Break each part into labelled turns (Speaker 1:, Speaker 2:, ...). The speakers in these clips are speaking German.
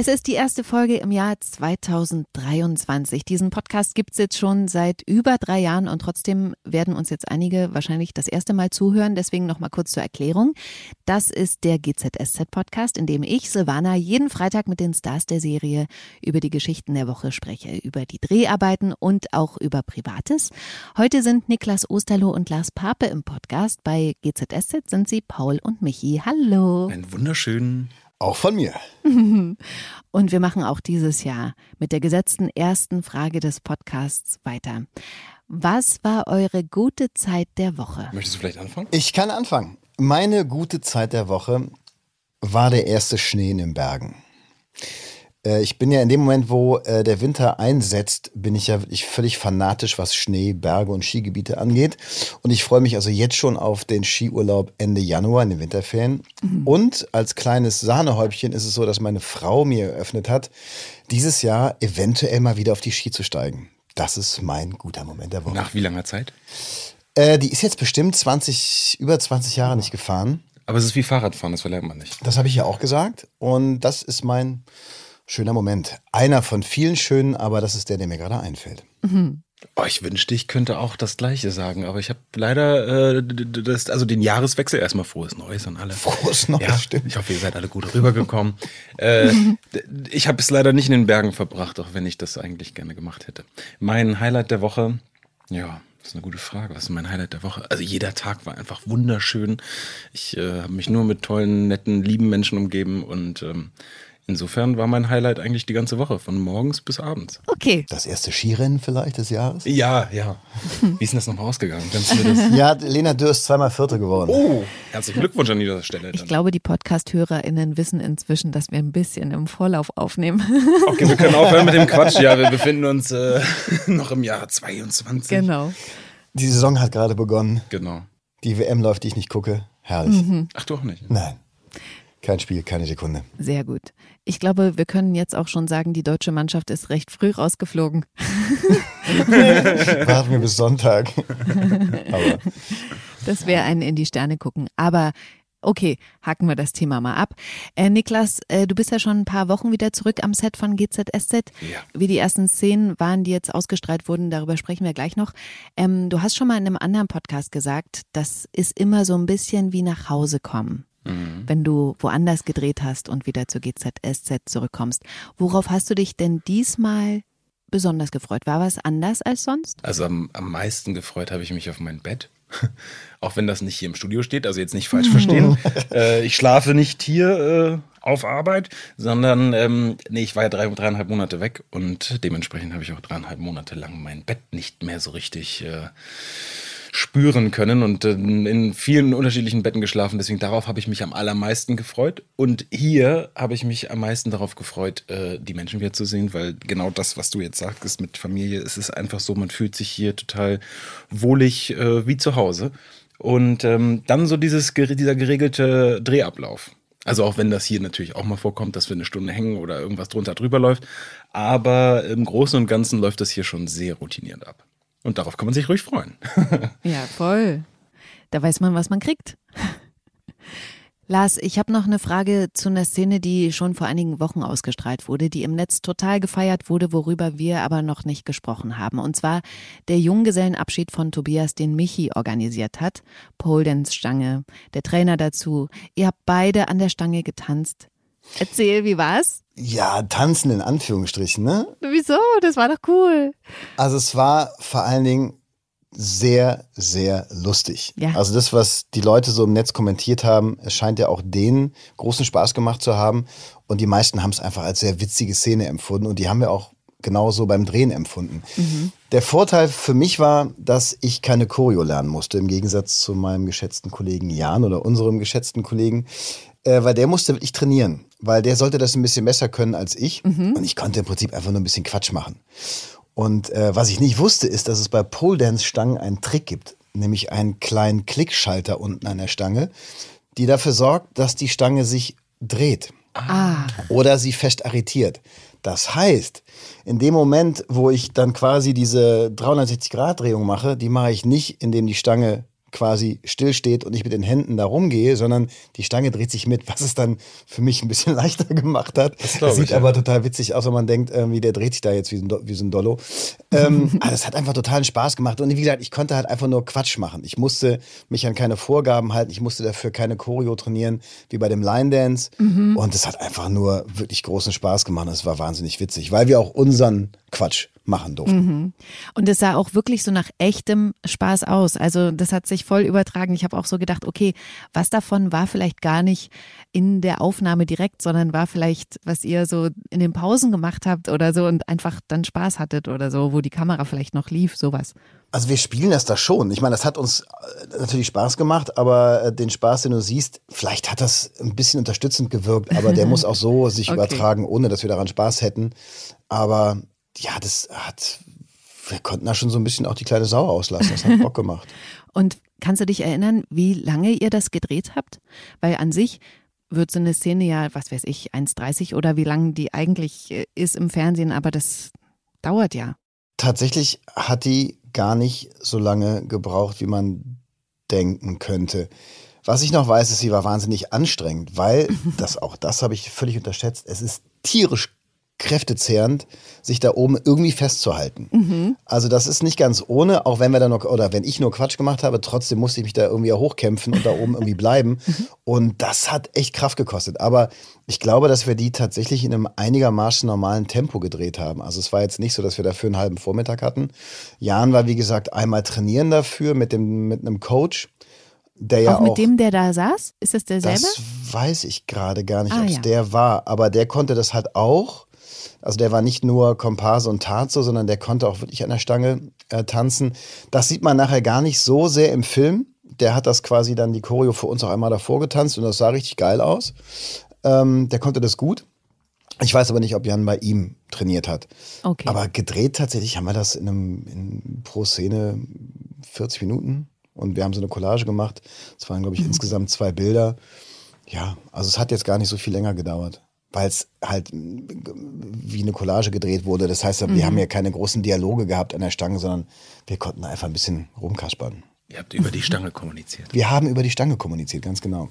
Speaker 1: Es ist die erste Folge im Jahr 2023. Diesen Podcast gibt es jetzt schon seit über drei Jahren und trotzdem werden uns jetzt einige wahrscheinlich das erste Mal zuhören. Deswegen noch mal kurz zur Erklärung. Das ist der GZSZ-Podcast, in dem ich, Silvana, jeden Freitag mit den Stars der Serie über die Geschichten der Woche spreche, über die Dreharbeiten und auch über Privates. Heute sind Niklas Osterloh und Lars Pape im Podcast. Bei GZSZ sind sie Paul und Michi. Hallo.
Speaker 2: Einen wunderschönen
Speaker 3: auch von mir.
Speaker 1: Und wir machen auch dieses Jahr mit der gesetzten ersten Frage des Podcasts weiter. Was war eure gute Zeit der Woche?
Speaker 2: Möchtest du vielleicht anfangen?
Speaker 3: Ich kann anfangen. Meine gute Zeit der Woche war der erste Schnee in den Bergen. Äh, ich bin ja in dem Moment, wo äh, der Winter einsetzt, bin ich ja wirklich völlig fanatisch, was Schnee, Berge und Skigebiete angeht. Und ich freue mich also jetzt schon auf den Skiurlaub Ende Januar in den Winterferien. Mhm. Und als kleines Sahnehäubchen ist es so, dass meine Frau mir eröffnet hat, dieses Jahr eventuell mal wieder auf die Ski zu steigen. Das ist mein guter Moment der Woche.
Speaker 2: Nach wie langer Zeit?
Speaker 3: Äh, die ist jetzt bestimmt 20, über 20 Jahre nicht gefahren.
Speaker 2: Aber es ist wie Fahrradfahren, das verlernt man nicht.
Speaker 3: Das habe ich ja auch gesagt. Und das ist mein Schöner Moment. Einer von vielen schönen, aber das ist der, der mir gerade einfällt.
Speaker 2: Mhm. Oh, ich wünschte, ich könnte auch das Gleiche sagen, aber ich habe leider äh, das, also den Jahreswechsel erstmal frohes Neues an alle.
Speaker 3: Frohes Neues,
Speaker 2: ja, stimmt. Ich hoffe, ihr seid alle gut rübergekommen. äh, ich habe es leider nicht in den Bergen verbracht, auch wenn ich das eigentlich gerne gemacht hätte. Mein Highlight der Woche, ja, das ist eine gute Frage. Was ist mein Highlight der Woche? Also jeder Tag war einfach wunderschön. Ich äh, habe mich nur mit tollen, netten, lieben Menschen umgeben und ähm, Insofern war mein Highlight eigentlich die ganze Woche, von morgens bis abends.
Speaker 1: Okay.
Speaker 3: Das erste Skirennen vielleicht des Jahres?
Speaker 2: Ja, ja. Wie ist denn das noch ausgegangen?
Speaker 3: ja, Lena Dürr ist zweimal Vierte geworden.
Speaker 2: Oh, herzlichen Glückwunsch an dieser Stelle.
Speaker 1: Ich glaube, die Podcast-HörerInnen wissen inzwischen, dass wir ein bisschen im Vorlauf aufnehmen.
Speaker 2: Okay, wir können aufhören mit dem Quatsch. Ja, wir befinden uns äh, noch im Jahr 22.
Speaker 1: Genau.
Speaker 3: Die Saison hat gerade begonnen.
Speaker 2: Genau.
Speaker 3: Die WM läuft, die ich nicht gucke. Herrlich. Mhm.
Speaker 2: Ach, du auch nicht?
Speaker 3: Nein. Kein Spiel, keine Sekunde.
Speaker 1: Sehr gut. Ich glaube, wir können jetzt auch schon sagen, die deutsche Mannschaft ist recht früh rausgeflogen.
Speaker 3: Warten wir bis Sonntag.
Speaker 1: Aber. Das wäre ein in die Sterne gucken. Aber okay, hacken wir das Thema mal ab. Äh, Niklas, äh, du bist ja schon ein paar Wochen wieder zurück am Set von GZSZ.
Speaker 2: Ja.
Speaker 1: Wie die ersten Szenen waren, die jetzt ausgestrahlt wurden, darüber sprechen wir gleich noch. Ähm, du hast schon mal in einem anderen Podcast gesagt, das ist immer so ein bisschen wie nach Hause kommen mhm. wenn du woanders gedreht hast und wieder zur GZSZ zurückkommst. Worauf hast du dich denn diesmal besonders gefreut? War was anders als sonst?
Speaker 2: Also am, am meisten gefreut habe ich mich auf mein Bett. Auch wenn das nicht hier im Studio steht, also jetzt nicht falsch verstehen. äh, ich schlafe nicht hier äh, auf Arbeit, sondern ähm, nee, ich war ja drei, dreieinhalb Monate weg und dementsprechend habe ich auch dreieinhalb Monate lang mein Bett nicht mehr so richtig äh, spüren können und äh, in vielen unterschiedlichen Betten geschlafen. Deswegen darauf habe ich mich am allermeisten gefreut. Und hier habe ich mich am meisten darauf gefreut, äh, die Menschen wieder zu sehen, weil genau das, was du jetzt sagst, mit Familie, es ist einfach so, man fühlt sich hier total wohlig äh, wie zu Hause. Und ähm, dann so dieses, dieser geregelte Drehablauf. Also auch wenn das hier natürlich auch mal vorkommt, dass wir eine Stunde hängen oder irgendwas drunter drüber läuft. Aber im Großen und Ganzen läuft das hier schon sehr routiniert ab. Und darauf kann man sich ruhig freuen.
Speaker 1: ja, voll. Da weiß man, was man kriegt. Lars, ich habe noch eine Frage zu einer Szene, die schon vor einigen Wochen ausgestrahlt wurde, die im Netz total gefeiert wurde, worüber wir aber noch nicht gesprochen haben. Und zwar der Junggesellenabschied von Tobias, den Michi organisiert hat. Pole Dance Stange, der Trainer dazu. Ihr habt beide an der Stange getanzt. Erzähl, wie war's?
Speaker 3: Ja, tanzen in Anführungsstrichen, ne?
Speaker 1: Wieso? Das war doch cool.
Speaker 3: Also es war vor allen Dingen sehr, sehr lustig.
Speaker 1: Ja.
Speaker 3: Also das, was die Leute so im Netz kommentiert haben, es scheint ja auch denen großen Spaß gemacht zu haben. Und die meisten haben es einfach als sehr witzige Szene empfunden. Und die haben wir auch genauso beim Drehen empfunden. Mhm. Der Vorteil für mich war, dass ich keine Choreo lernen musste, im Gegensatz zu meinem geschätzten Kollegen Jan oder unserem geschätzten Kollegen, äh, weil der musste wirklich trainieren, weil der sollte das ein bisschen besser können als ich mhm. und ich konnte im Prinzip einfach nur ein bisschen Quatsch machen. Und äh, was ich nicht wusste, ist, dass es bei Pole Dance Stangen einen Trick gibt, nämlich einen kleinen Klickschalter unten an der Stange, die dafür sorgt, dass die Stange sich dreht.
Speaker 1: Ah.
Speaker 3: Oder sie fest arretiert. Das heißt, in dem Moment, wo ich dann quasi diese 360-Grad-Drehung mache, die mache ich nicht, indem die Stange quasi stillsteht und ich mit den Händen da rumgehe, sondern die Stange dreht sich mit, was es dann für mich ein bisschen leichter gemacht hat. Das,
Speaker 2: glaub
Speaker 3: sieht
Speaker 2: ich, ja.
Speaker 3: aber total witzig aus, wenn man denkt, irgendwie, der dreht sich da jetzt wie so ein, Do- wie so ein Dollo. ähm, aber das hat einfach totalen Spaß gemacht. Und wie gesagt, ich konnte halt einfach nur Quatsch machen. Ich musste mich an keine Vorgaben halten. Ich musste dafür keine Choreo trainieren, wie bei dem Line Dance. Und es hat einfach nur wirklich großen Spaß gemacht. Es war wahnsinnig witzig, weil wir auch unseren Quatsch machen durften.
Speaker 1: Und es sah auch wirklich so nach echtem Spaß aus. Also das hat sich voll übertragen. Ich habe auch so gedacht, okay, was davon war vielleicht gar nicht in der Aufnahme direkt, sondern war vielleicht, was ihr so in den Pausen gemacht habt oder so und einfach dann Spaß hattet oder so, wo die Kamera vielleicht noch lief, sowas.
Speaker 3: Also wir spielen das da schon. Ich meine, das hat uns äh, natürlich Spaß gemacht, aber äh, den Spaß, den du siehst, vielleicht hat das ein bisschen unterstützend gewirkt, aber der muss auch so sich
Speaker 1: Okay.
Speaker 3: übertragen, ohne dass wir daran Spaß hätten. Aber ja, das hat, wir konnten da schon so ein bisschen auch die kleine Sau auslassen. Das hat Bock gemacht.
Speaker 1: Und kannst du dich erinnern, wie lange ihr das gedreht habt? Weil an sich wird so eine Szene ja, was weiß ich, 1,30 oder wie lang die eigentlich äh, ist im Fernsehen, aber das dauert ja.
Speaker 3: Tatsächlich hat die gar nicht so lange gebraucht, wie man denken könnte. Was ich noch weiß, ist, sie war wahnsinnig anstrengend, weil, das auch das habe ich völlig unterschätzt, es ist tierisch kräftezehrend, sich da oben irgendwie festzuhalten. Also das ist nicht ganz ohne, auch wenn wir da noch, oder wenn ich nur Quatsch gemacht habe, trotzdem musste ich mich da irgendwie auch hochkämpfen und da oben irgendwie bleiben. Und das hat echt Kraft gekostet. Aber ich glaube, dass wir die tatsächlich in einem einigermaßen normalen Tempo gedreht haben. Also es war jetzt nicht so, dass wir dafür einen halben Vormittag hatten. Jan war, wie gesagt, einmal trainieren dafür mit, dem, mit einem Coach, der ja
Speaker 1: auch mit dem, der da saß? Ist das derselbe?
Speaker 3: das weiß ich gerade gar nicht,
Speaker 1: Ah,
Speaker 3: ob es
Speaker 1: ja.
Speaker 3: der war. Aber der konnte das halt auch. Also der war nicht nur Komparse und Tarzo, sondern der konnte auch wirklich an der Stange äh, tanzen. Das sieht man nachher gar nicht so sehr im Film. Der hat das quasi dann die Choreo für uns auch einmal davor getanzt und das sah richtig geil aus. Ähm, der konnte das gut. Ich weiß aber nicht, ob Jan bei ihm trainiert hat.
Speaker 1: Okay.
Speaker 3: Aber gedreht tatsächlich haben wir das in einem in, pro Szene 40 Minuten und wir haben so eine Collage gemacht. Es waren, glaube ich, insgesamt zwei Bilder. Ja, also es hat jetzt gar nicht so viel länger gedauert, weil es halt mm, wie eine Collage gedreht wurde. Das heißt, wir haben ja keine großen Dialoge gehabt an der Stange, sondern wir konnten einfach ein bisschen rumkaspern.
Speaker 2: Ihr habt über die Stange kommuniziert.
Speaker 3: Wir haben über die Stange kommuniziert, ganz genau.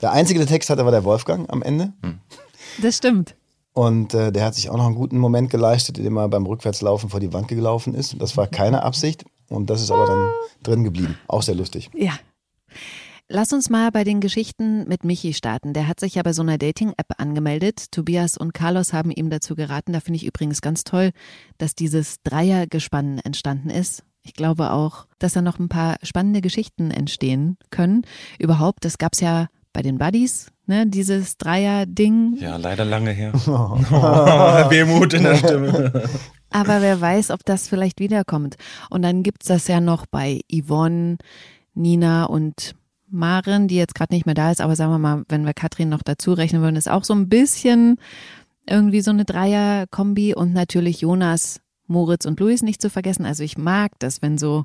Speaker 3: Der einzige, der Text hatte, war der Wolfgang am Ende.
Speaker 1: das stimmt.
Speaker 3: Und äh, der hat sich auch noch einen guten Moment geleistet, indem er beim Rückwärtslaufen vor die Wand gelaufen ist. Das war keine Absicht. Und das ist aber dann drin geblieben. Auch sehr lustig.
Speaker 1: Ja. Lass uns mal bei den Geschichten mit Michi starten. Der hat sich ja bei so einer Dating-App angemeldet. Tobias und Carlos haben ihm dazu geraten. Da finde ich übrigens ganz toll, dass dieses Dreiergespann entstanden ist. Ich glaube auch, dass da noch ein paar spannende Geschichten entstehen können. Überhaupt, das gab's ja bei den Buddies, ne, dieses Dreier-Ding.
Speaker 2: Ja, leider lange her. Oh, Wehmut in der Stimme.
Speaker 1: Aber wer weiß, ob das vielleicht wiederkommt. Und dann gibt's das ja noch bei Yvonne, Nina und Maren, die jetzt gerade nicht mehr da ist, aber sagen wir mal, wenn wir Katrin noch dazu rechnen würden, ist auch so ein bisschen irgendwie so eine Dreier-Kombi und natürlich Jonas, Moritz und Luis nicht zu vergessen. Also ich mag das, wenn so,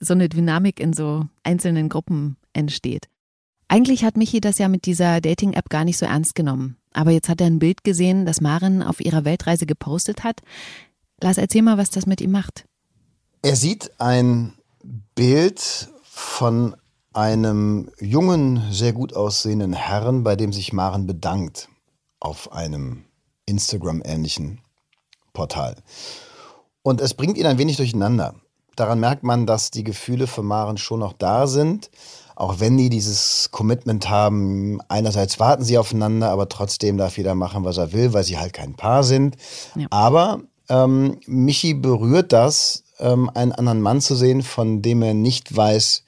Speaker 1: so eine Dynamik in so einzelnen Gruppen entsteht. Eigentlich hat Michi das ja mit dieser Dating-App gar nicht so ernst genommen. Aber jetzt hat er ein Bild gesehen, das Maren auf ihrer Weltreise gepostet hat. Lass erzähl mal, was das mit ihm macht.
Speaker 3: Er sieht ein Bild von einem jungen, sehr gut aussehenden Herrn, bei dem sich Maren bedankt auf einem Instagram-ähnlichen Portal. Und es bringt ihn ein wenig durcheinander. Daran merkt man, dass die Gefühle für Maren schon noch da sind, auch wenn die dieses Commitment haben. Einerseits warten sie aufeinander, aber trotzdem darf jeder machen, was er will, weil sie halt kein Paar sind.
Speaker 1: Ja.
Speaker 3: Aber ähm, Michi berührt das, ähm, einen anderen Mann zu sehen, von dem er nicht weiß,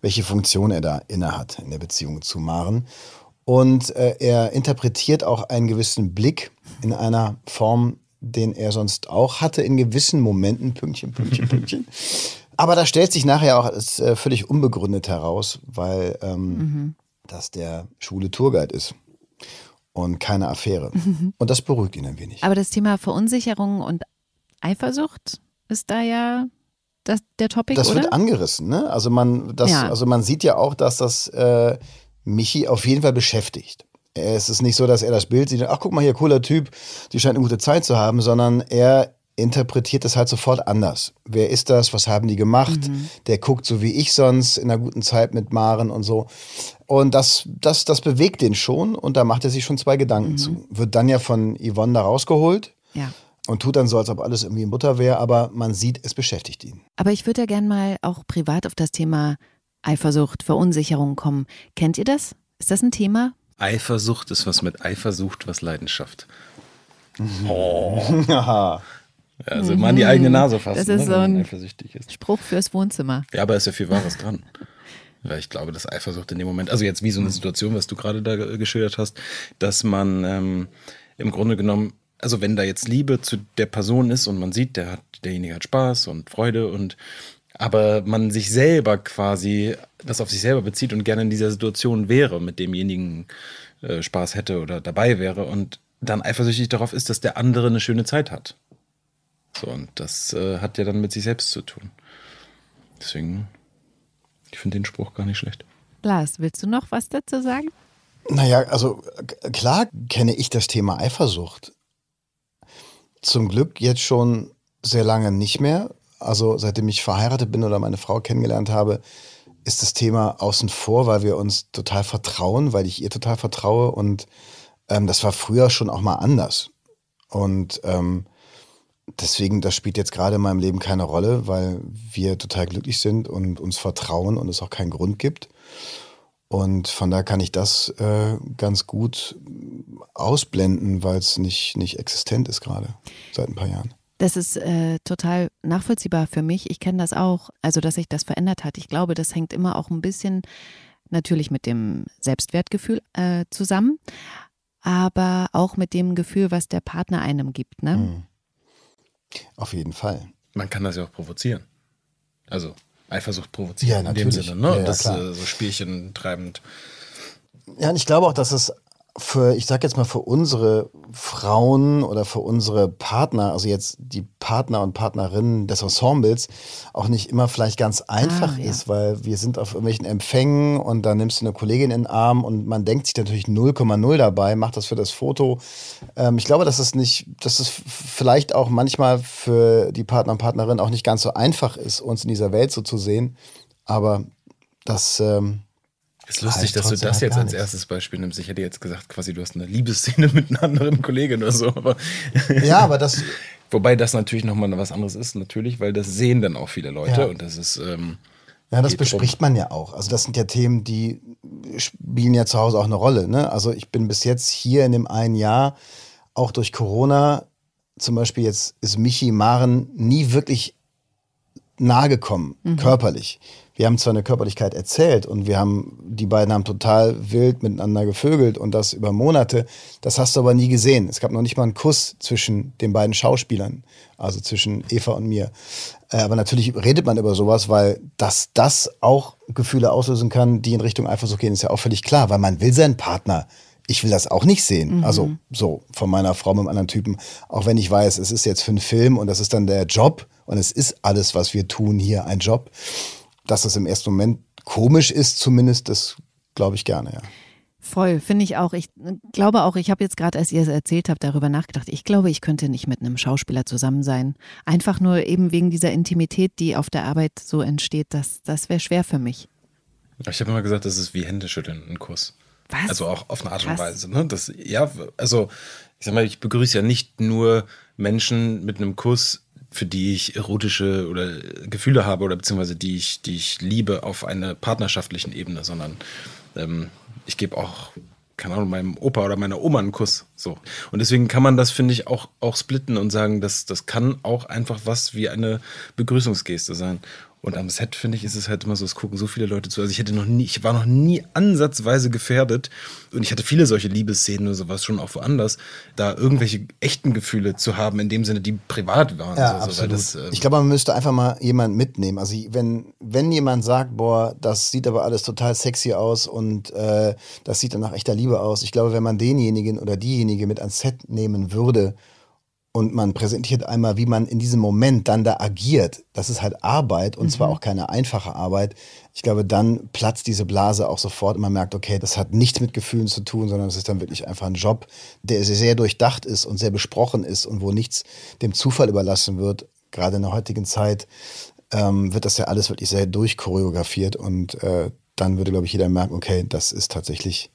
Speaker 3: welche Funktion er da innehat in der Beziehung zu Maren. Und äh, er interpretiert auch einen gewissen Blick in einer Form, den er sonst auch hatte in gewissen Momenten, Pünktchen, Pünktchen, Pünktchen. Aber das stellt sich nachher auch als äh, völlig unbegründet heraus, weil ähm, das der schwule Tourguide ist und keine Affäre. Und das beruhigt ihn ein wenig.
Speaker 1: Aber das Thema Verunsicherung und Eifersucht ist da ja das, der Topic,
Speaker 3: Das
Speaker 1: oder?
Speaker 3: wird angerissen, ne? Also man, das,
Speaker 1: Ja.
Speaker 3: also man sieht ja auch, dass das äh, Michi auf jeden Fall beschäftigt. Es ist nicht so, dass er das Bild sieht, ach guck mal hier, cooler Typ, die scheint eine gute Zeit zu haben, sondern er interpretiert das halt sofort anders. Wer ist das? Was haben die gemacht? Mhm. Der guckt so wie ich sonst in einer guten Zeit mit Maren und so. Und das, das, das bewegt den schon und da macht er sich schon zwei Gedanken mhm. zu. Wird dann ja von Yvonne da rausgeholt.
Speaker 1: Ja.
Speaker 3: Und tut dann so, als ob alles irgendwie in Butter wäre, aber man sieht, es beschäftigt ihn.
Speaker 1: Aber ich würde ja gerne mal auch privat auf das Thema Eifersucht, Verunsicherung kommen. Kennt ihr das? Ist das ein Thema?
Speaker 2: Eifersucht ist was mit Eifersucht, was Leidenschaft.
Speaker 3: Oh.
Speaker 2: Also mhm. mal an die eigene Nase fassen,
Speaker 1: das ist ne, so ein ist. Spruch fürs Wohnzimmer.
Speaker 2: Ja, aber ist ja viel Wahres dran. Weil ich glaube, dass Eifersucht in dem Moment, also jetzt wie so eine Situation, was du gerade da geschildert hast, dass man ähm, im Grunde genommen, also wenn da jetzt Liebe zu der Person ist und man sieht, der hat, derjenige hat Spaß und Freude und aber man sich selber quasi das auf sich selber bezieht und gerne in dieser Situation wäre, mit demjenigen äh, Spaß hätte oder dabei wäre und dann eifersüchtig darauf ist, dass der andere eine schöne Zeit hat. So, und das äh, hat ja dann mit sich selbst zu tun. Deswegen, ich finde den Spruch gar nicht schlecht.
Speaker 1: Lars, willst du noch was dazu sagen?
Speaker 3: Naja, also klar kenne ich das Thema Eifersucht. Zum Glück jetzt schon sehr lange nicht mehr. Also seitdem ich verheiratet bin oder meine Frau kennengelernt habe, ist das Thema außen vor, weil wir uns total vertrauen, weil ich ihr total vertraue. Und ähm, das war früher schon auch mal anders. Und ähm, deswegen, das spielt jetzt gerade in meinem Leben keine Rolle, weil wir total glücklich sind und uns vertrauen und es auch keinen Grund gibt. Und von da kann ich das äh, ganz gut ausblenden, weil es nicht, nicht existent ist gerade seit ein paar Jahren.
Speaker 1: Das ist äh, total nachvollziehbar für mich. Ich kenne das auch, also dass sich das verändert hat. Ich glaube, das hängt immer auch ein bisschen natürlich mit dem Selbstwertgefühl äh, zusammen, aber auch mit dem Gefühl, was der Partner einem gibt. Ne? Mhm.
Speaker 3: Auf jeden Fall.
Speaker 2: Man kann das ja auch provozieren. Also Eifersucht provozieren ja, in dem Sinne, ne? Ja, ja, das äh, so Spielchen treibend.
Speaker 3: Ja, und ich glaube auch, dass es für, ich sag jetzt mal, für unsere Frauen oder für unsere Partner, also jetzt die Partner und Partnerinnen des Ensembles, auch nicht immer vielleicht ganz einfach ah, ja. ist, weil wir sind auf irgendwelchen Empfängen und da nimmst du eine Kollegin in den Arm und man denkt sich natürlich 0,0 dabei, macht das für das Foto. Ähm, ich glaube, dass es nicht, dass es vielleicht auch manchmal für die Partner und Partnerinnen auch nicht ganz so einfach ist, uns in dieser Welt so zu sehen. Aber das, ähm,
Speaker 2: ist lustig, dass du das jetzt als erstes Beispiel nimmst. Ich hätte jetzt gesagt, quasi du hast eine Liebesszene mit einer anderen Kollegin oder so. Aber
Speaker 3: ja, aber das.
Speaker 2: Wobei das natürlich nochmal was anderes ist, natürlich, weil das sehen dann auch viele Leute
Speaker 3: ja.
Speaker 2: und das ist. Ähm,
Speaker 3: ja, das bespricht man ja auch. Also das sind ja Themen, die spielen ja zu Hause auch eine Rolle. Ne? Also ich bin bis jetzt hier in dem einen Jahr, auch durch Corona, zum Beispiel jetzt ist Michi Maren nie wirklich nahe gekommen, mhm. körperlich wir haben zwar eine Körperlichkeit erzählt und wir haben, die beiden haben total wild miteinander gevögelt und das über Monate. Das hast du aber nie gesehen. Es gab noch nicht mal einen Kuss zwischen den beiden Schauspielern, also zwischen Eva und mir. Äh, aber natürlich redet man über sowas, weil dass das auch Gefühle auslösen kann, die in Richtung Eifersucht gehen, ist ja auch völlig klar, weil man will seinen Partner ich will das auch nicht sehen. Mhm. Also so von meiner Frau mit einem anderen Typen. Auch wenn ich weiß, es ist jetzt für einen Film und das ist dann der Job und es ist alles, was wir tun hier, ein Job dass das im ersten Moment komisch ist, zumindest, das glaube ich gerne, ja.
Speaker 1: Voll, finde ich auch. Ich glaube auch, ich habe jetzt gerade, als ihr es erzählt habt, darüber nachgedacht. Ich glaube, ich könnte nicht mit einem Schauspieler zusammen sein. Einfach nur eben wegen dieser Intimität, die auf der Arbeit so entsteht. Das, das wäre schwer für mich.
Speaker 2: Ich habe immer gesagt, das ist wie Händeschütteln, ein Kuss.
Speaker 1: Was?
Speaker 2: Also auch auf eine Art und Weise. Ne? Das, ja, also ich sag mal, ich begrüße ja nicht nur Menschen mit einem Kuss für die ich erotische oder Gefühle habe oder beziehungsweise die ich, die ich liebe auf einer partnerschaftlichen Ebene, sondern ähm, ich gebe auch, keine Ahnung, meinem Opa oder meiner Oma einen Kuss. So. Und deswegen kann man das, finde ich, auch, auch splitten und sagen, dass das kann auch einfach was wie eine Begrüßungsgeste sein. Und am Set, finde ich, ist es halt immer so, es gucken so viele Leute zu. Also ich hätte noch nie, ich war noch nie ansatzweise gefährdet. Und ich hatte viele solche Liebesszenen oder sowas schon auch woanders, da irgendwelche echten Gefühle zu haben, in dem Sinne, die privat waren.
Speaker 3: Ja, so, absolut. Das, äh ich glaube, man müsste einfach mal jemanden mitnehmen. Also wenn, wenn jemand sagt, boah, das sieht aber alles total sexy aus und äh, das sieht dann nach echter Liebe aus. Ich glaube, wenn man denjenigen oder diejenige mit ans Set nehmen würde und man präsentiert einmal, wie man in diesem Moment dann da agiert, das ist halt Arbeit und mhm. zwar auch keine einfache Arbeit. Ich glaube, dann platzt diese Blase auch sofort und man merkt, okay, das hat nichts mit Gefühlen zu tun, sondern es ist dann wirklich einfach ein Job, der sehr durchdacht ist und sehr besprochen ist und wo nichts dem Zufall überlassen wird. Gerade in der heutigen Zeit ähm, wird das ja alles wirklich sehr durchchoreografiert und äh, dann würde, glaube ich, jeder merken, okay, das ist tatsächlich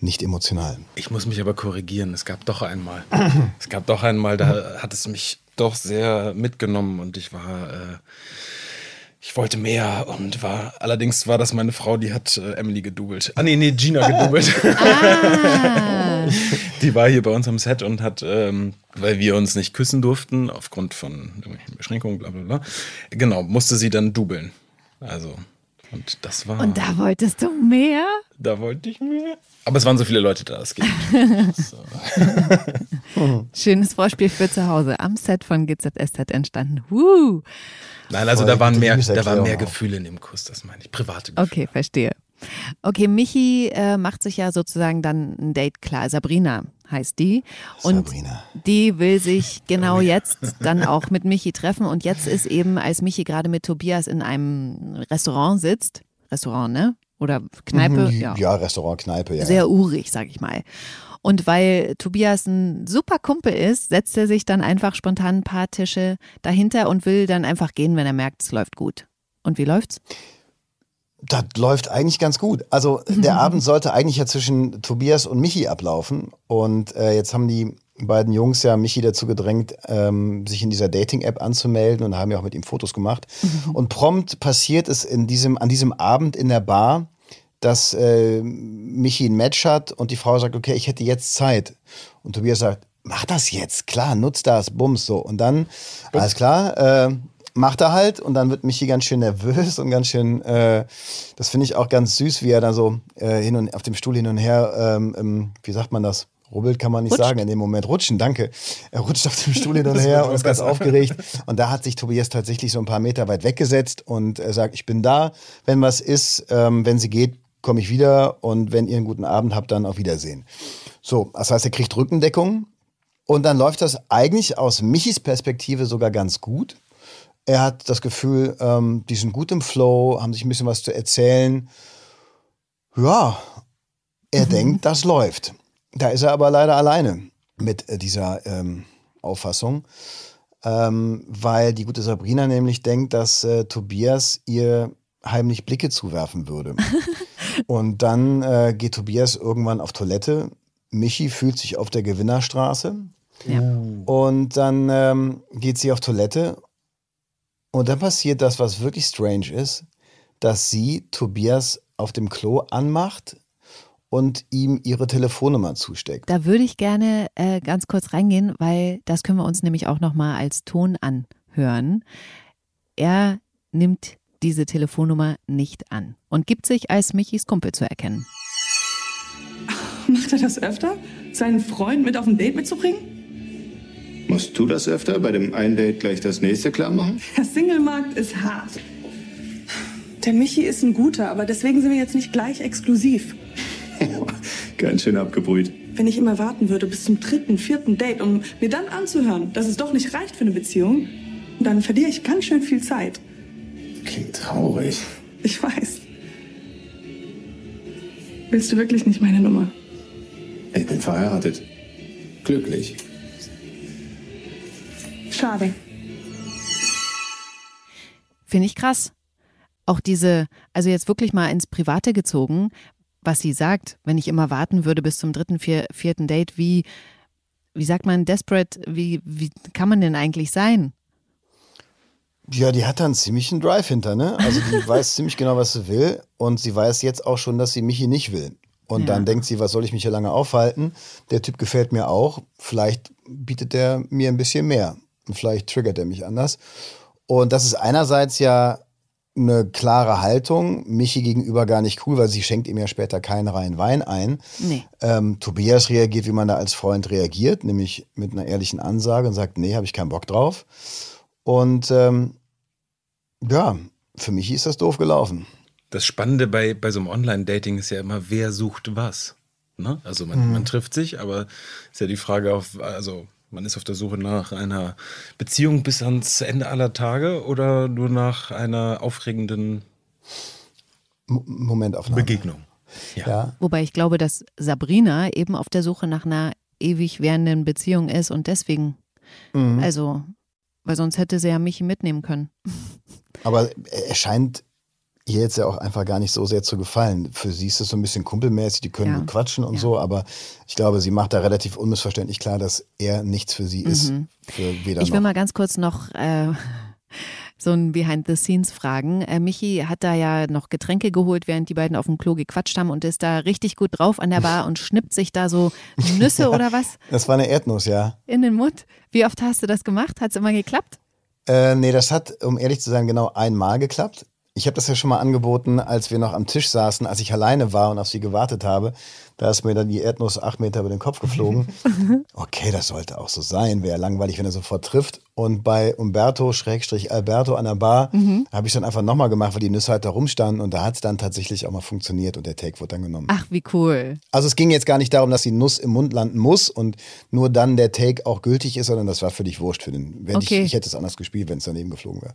Speaker 3: nicht emotional.
Speaker 2: Ich muss mich aber korrigieren. Es gab doch einmal. es gab doch einmal, da hat es mich doch sehr mitgenommen und ich war. Äh, ich wollte mehr und war, allerdings war das meine Frau, die hat äh, Emily gedoubelt. Ah, nee, nee, Gina gedoubelt. Ah. die war hier bei uns am Set und hat, ähm, weil wir uns nicht küssen durften, aufgrund von irgendwelchen Beschränkungen, bla bla bla, genau, musste sie dann doubeln. Also, und das war.
Speaker 1: Und da wolltest du mehr?
Speaker 2: Da wollte ich mehr. Aber es waren so viele Leute da, es geht.
Speaker 1: Schönes Vorspiel für zu Hause. Am Set von GZSZ entstanden. Woo.
Speaker 2: Nein, also da waren mehr, da waren mehr Gefühle in dem Kuss, das meine ich. Private Gefühle.
Speaker 1: Okay, verstehe. Okay, Michi äh, macht sich ja sozusagen dann ein Date klar. Sabrina heißt die. Und Sabrina. die will sich genau jetzt dann auch mit Michi treffen. Und jetzt ist eben, als Michi gerade mit Tobias in einem Restaurant sitzt, Restaurant, ne? Oder Kneipe?
Speaker 3: Mhm, ja. ja, Restaurant, Kneipe, ja.
Speaker 1: Sehr urig, sag ich mal. Und weil Tobias ein super Kumpel ist, setzt er sich dann einfach spontan ein paar Tische dahinter und will dann einfach gehen, wenn er merkt, es läuft gut. Und wie läuft's?
Speaker 3: Das läuft eigentlich ganz gut. Also der Abend sollte eigentlich ja zwischen Tobias und Michi ablaufen. Und äh, jetzt haben die beiden Jungs ja Michi dazu gedrängt, ähm, sich in dieser Dating-App anzumelden und haben ja auch mit ihm Fotos gemacht. Mhm. Und prompt passiert es in diesem, an diesem Abend in der Bar, dass äh, Michi ein Match hat und die Frau sagt, okay, ich hätte jetzt Zeit. Und Tobias sagt, mach das jetzt, klar, nutz das, bums, so. Und dann, alles klar, äh, macht er halt und dann wird Michi ganz schön nervös und ganz schön, äh, das finde ich auch ganz süß, wie er da so äh, hin und auf dem Stuhl hin und her, ähm, ähm, wie sagt man das? Rubbelt kann man nicht Rutscht. sagen in dem Moment. Rutschen, danke. Er rutscht auf dem Stuhl hin und her und ist ganz aufgeregt. Und da hat sich Tobias tatsächlich so ein paar Meter weit weggesetzt und er sagt, ich bin da, wenn was ist, ähm, wenn sie geht, komme ich wieder und wenn ihr einen guten Abend habt, dann auf Wiedersehen. So, das heißt, er kriegt Rückendeckung und dann läuft das eigentlich aus Michis Perspektive sogar ganz gut. Er hat das Gefühl, ähm, die sind gut im Flow, haben sich ein bisschen was zu erzählen. Ja, er mhm. denkt, das läuft. Da ist er aber leider alleine mit äh, dieser ähm, Auffassung, ähm, weil die gute Sabrina nämlich denkt, dass äh, Tobias ihr heimlich Blicke zuwerfen würde. Und dann äh, geht Tobias irgendwann auf Toilette. Michi fühlt sich auf der Gewinnerstraße. Ja. Und dann ähm, geht sie auf Toilette und dann passiert das, was wirklich strange ist, dass sie Tobias auf dem Klo anmacht und ihm ihre Telefonnummer zusteckt.
Speaker 1: Da würde ich gerne äh, ganz kurz reingehen, weil das können wir uns nämlich auch nochmal als Ton anhören. Er nimmt diese Telefonnummer nicht an und gibt sich als Michis Kumpel zu erkennen.
Speaker 4: Macht er das öfter? Seinen Freund mit auf ein Date mitzubringen?
Speaker 5: Musst du das öfter bei dem einen Date gleich das nächste klar machen?
Speaker 4: Der Singlemarkt ist hart. Der Michi ist ein guter, aber deswegen sind wir jetzt nicht gleich exklusiv.
Speaker 5: Ganz schön abgebrüht.
Speaker 4: Wenn ich immer warten würde bis zum dritten, vierten Date, um mir dann anzuhören, dass es doch nicht reicht für eine Beziehung, dann verliere ich ganz schön viel Zeit.
Speaker 5: Klingt traurig.
Speaker 4: Ich weiß. Willst du wirklich nicht meine Nummer?
Speaker 5: Ich bin verheiratet. Glücklich.
Speaker 4: Schade.
Speaker 1: Finde ich krass. Auch diese, also jetzt wirklich mal ins Private gezogen, was sie sagt, wenn ich immer warten würde bis zum dritten, vier, vierten Date, wie, wie sagt man, desperate, wie, wie kann man denn eigentlich sein?
Speaker 3: Ja, die hat da einen ziemlichen Drive hinter, ne? Also die weiß ziemlich genau, was sie will und sie weiß jetzt auch schon, dass sie Michi nicht will. Und ja. dann denkt sie, was soll ich mich hier lange aufhalten? Der Typ gefällt mir auch. Vielleicht bietet der mir ein bisschen mehr. Und vielleicht triggert er mich anders. Und das ist einerseits ja eine klare Haltung, Michi gegenüber gar nicht cool, weil sie schenkt ihm ja später keinen reinen Wein ein. Nee. Ähm, Tobias reagiert, wie man da als Freund reagiert, nämlich mit einer ehrlichen Ansage und sagt, nee, habe ich keinen Bock drauf. Und ähm, ja, für mich ist das doof gelaufen.
Speaker 2: Das Spannende bei, bei so einem Online-Dating ist ja immer, wer sucht was. Ne? Also man, mhm. man trifft sich, aber ist ja die Frage auf, also Man ist auf der Suche nach einer Beziehung bis ans Ende aller Tage oder nur nach einer aufregenden
Speaker 3: M Momentaufnahme.
Speaker 2: Begegnung.
Speaker 3: Ja. ja.
Speaker 1: Wobei ich glaube, dass Sabrina eben auf der Suche nach einer ewig währenden Beziehung ist und deswegen, mhm. also, weil sonst hätte sie ja mich mitnehmen können.
Speaker 3: Aber er scheint ihr jetzt ja auch einfach gar nicht so sehr zu gefallen. Für sie ist es so ein bisschen kumpelmäßig, die können ja. quatschen und ja. so, aber ich glaube, sie macht da relativ unmissverständlich klar, dass er nichts für sie ist. Mhm. Für weder
Speaker 1: ich will
Speaker 3: noch.
Speaker 1: mal ganz kurz noch äh, so ein Behind the Scenes fragen. Äh, Michi hat da ja noch Getränke geholt, während die beiden auf dem Klo gequatscht haben und ist da richtig gut drauf an der Bar und schnippt sich da so Nüsse ja, oder was?
Speaker 3: Das war eine Erdnuss, ja.
Speaker 1: In den Mund. Wie oft hast du das gemacht? Hat es immer geklappt?
Speaker 3: Äh, nee, das hat, um ehrlich zu sein, genau einmal geklappt. Ich habe das ja schon mal angeboten, als wir noch am Tisch saßen, als ich alleine war und auf sie gewartet habe. Da ist mir dann die Erdnuss acht Meter über den Kopf geflogen. Okay, das sollte auch so sein. Wäre langweilig, wenn er sofort trifft. Und bei Umberto, Schrägstrich Alberto an der Bar, mhm. habe ich dann einfach nochmal gemacht, weil die Nüsse halt da rumstanden. Und da hat es dann tatsächlich auch mal funktioniert und der Take wurde dann genommen.
Speaker 1: Ach, wie cool.
Speaker 3: Also es ging jetzt gar nicht darum, dass die Nuss im Mund landen muss und nur dann der Take auch gültig ist, sondern das war völlig wurscht für den. Wenn okay. ich, ich hätte es anders gespielt, wenn es daneben geflogen wäre.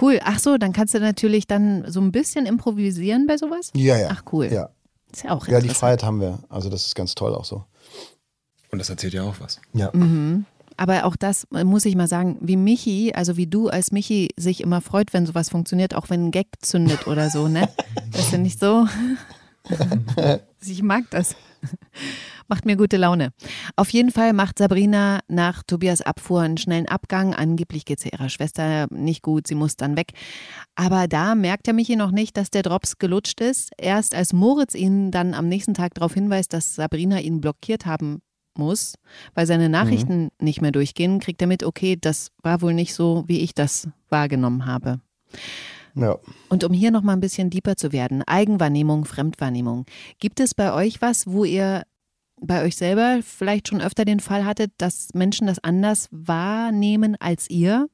Speaker 1: Cool. Ach so, dann kannst du natürlich dann so ein bisschen improvisieren bei sowas?
Speaker 3: Ja, ja.
Speaker 1: Ach cool.
Speaker 3: Ja.
Speaker 1: Ist ja auch
Speaker 3: Ja, die Freiheit haben wir. Also das ist ganz toll auch so.
Speaker 2: Und das erzählt ja auch was.
Speaker 3: Ja.
Speaker 1: Mhm. Aber auch das äh, muss ich mal sagen, wie Michi, also wie du als Michi sich immer freut, wenn sowas funktioniert, auch wenn ein Gag zündet oder so, ne? Das finde ich so. ich mag das. Macht mir gute Laune. Auf jeden Fall macht Sabrina nach Tobias Abfuhr einen schnellen Abgang. Angeblich geht es ihrer Schwester nicht gut, sie muss dann weg. Aber da merkt er Michi noch nicht, dass der Drops gelutscht ist. Erst als Moritz ihn dann am nächsten Tag darauf hinweist, dass Sabrina ihn blockiert haben muss, weil seine Nachrichten mhm. nicht mehr durchgehen, kriegt er mit, okay, das war wohl nicht so, wie ich das wahrgenommen habe.
Speaker 3: Ja.
Speaker 1: Und um hier nochmal ein bisschen deeper zu werden, Eigenwahrnehmung, Fremdwahrnehmung. Gibt es bei euch was, wo ihr bei euch selber vielleicht schon öfter den Fall hattet, dass Menschen das anders wahrnehmen als ihr?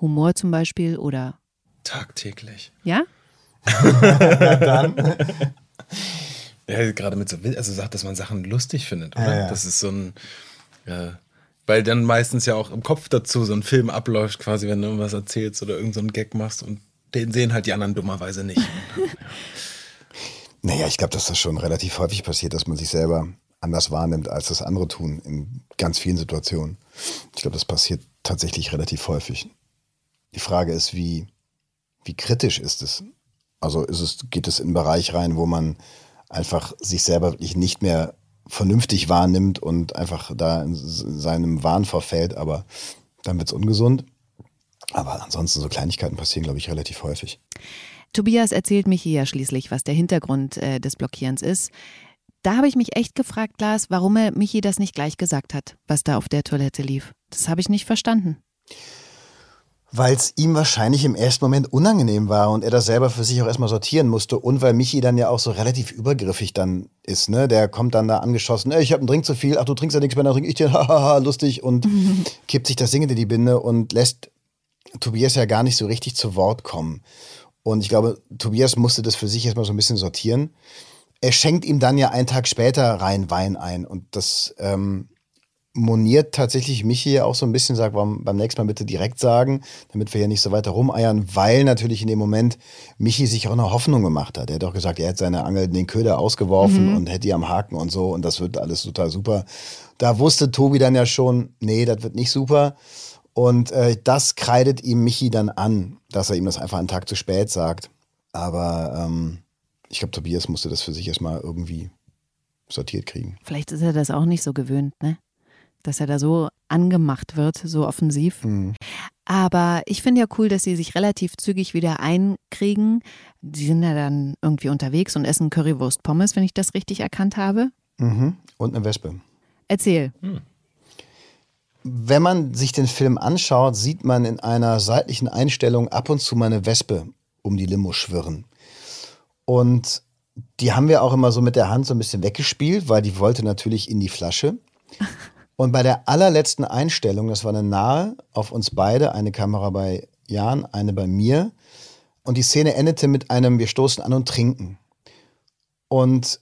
Speaker 1: Humor zum Beispiel oder?
Speaker 2: Tagtäglich.
Speaker 1: Ja?
Speaker 3: dann.
Speaker 2: Ja, gerade mit so, also sagt, dass man Sachen lustig findet, oder? Ja, ja. Das ist so ein, ja, weil dann meistens ja auch im Kopf dazu so ein Film abläuft, quasi, wenn du irgendwas erzählst oder irgendeinen so Gag machst und den sehen halt die anderen dummerweise nicht.
Speaker 3: Naja, ich glaube, dass das schon relativ häufig passiert, dass man sich selber anders wahrnimmt, als das andere tun, in ganz vielen Situationen. Ich glaube, das passiert tatsächlich relativ häufig. Die Frage ist, wie, wie kritisch ist es? Also ist es, geht es in einen Bereich rein, wo man einfach sich selber wirklich nicht mehr vernünftig wahrnimmt und einfach da in seinem Wahn verfällt, aber dann wird es ungesund. Aber ansonsten so Kleinigkeiten passieren, glaube ich, relativ häufig.
Speaker 1: Tobias erzählt Michi ja schließlich, was der Hintergrund äh, des Blockierens ist. Da habe ich mich echt gefragt, Lars, warum er Michi das nicht gleich gesagt hat, was da auf der Toilette lief. Das habe ich nicht verstanden.
Speaker 3: Weil es ihm wahrscheinlich im ersten Moment unangenehm war und er das selber für sich auch erstmal sortieren musste und weil Michi dann ja auch so relativ übergriffig dann ist, ne? Der kommt dann da angeschossen, ich habe einen Drink zu viel, ach du trinkst ja nichts mehr, dann trinke ich dir, hahaha, lustig und kippt sich das Ding in die Binde und lässt Tobias ja gar nicht so richtig zu Wort kommen. Und ich glaube, Tobias musste das für sich erstmal so ein bisschen sortieren. Er schenkt ihm dann ja einen Tag später rein Wein ein. Und das ähm, moniert tatsächlich mich hier auch so ein bisschen, sagt, warum beim nächsten Mal bitte direkt sagen, damit wir hier nicht so weiter rumeiern, weil natürlich in dem Moment Michi sich auch eine Hoffnung gemacht hat. Er hat auch gesagt, er hat seine Angel in den Köder ausgeworfen mhm. und hätte die am Haken und so und das wird alles total super. Da wusste Tobi dann ja schon, nee, das wird nicht super. Und äh, das kreidet ihm Michi dann an, dass er ihm das einfach einen Tag zu spät sagt. Aber ähm, ich glaube, Tobias musste das für sich erstmal irgendwie sortiert kriegen.
Speaker 1: Vielleicht ist er das auch nicht so gewöhnt, ne? Dass er da so angemacht wird, so offensiv. Mhm. Aber ich finde ja cool, dass sie sich relativ zügig wieder einkriegen. Sie sind ja dann irgendwie unterwegs und essen Currywurst Pommes, wenn ich das richtig erkannt habe.
Speaker 3: Mhm. Und eine Wespe.
Speaker 1: Erzähl. Mhm.
Speaker 3: Wenn man sich den Film anschaut, sieht man in einer seitlichen Einstellung ab und zu mal eine Wespe um die Limo schwirren. Und die haben wir auch immer so mit der Hand so ein bisschen weggespielt, weil die wollte natürlich in die Flasche. Und bei der allerletzten Einstellung, das war eine nahe auf uns beide, eine Kamera bei Jan, eine bei mir. Und die Szene endete mit einem Wir stoßen an und trinken. Und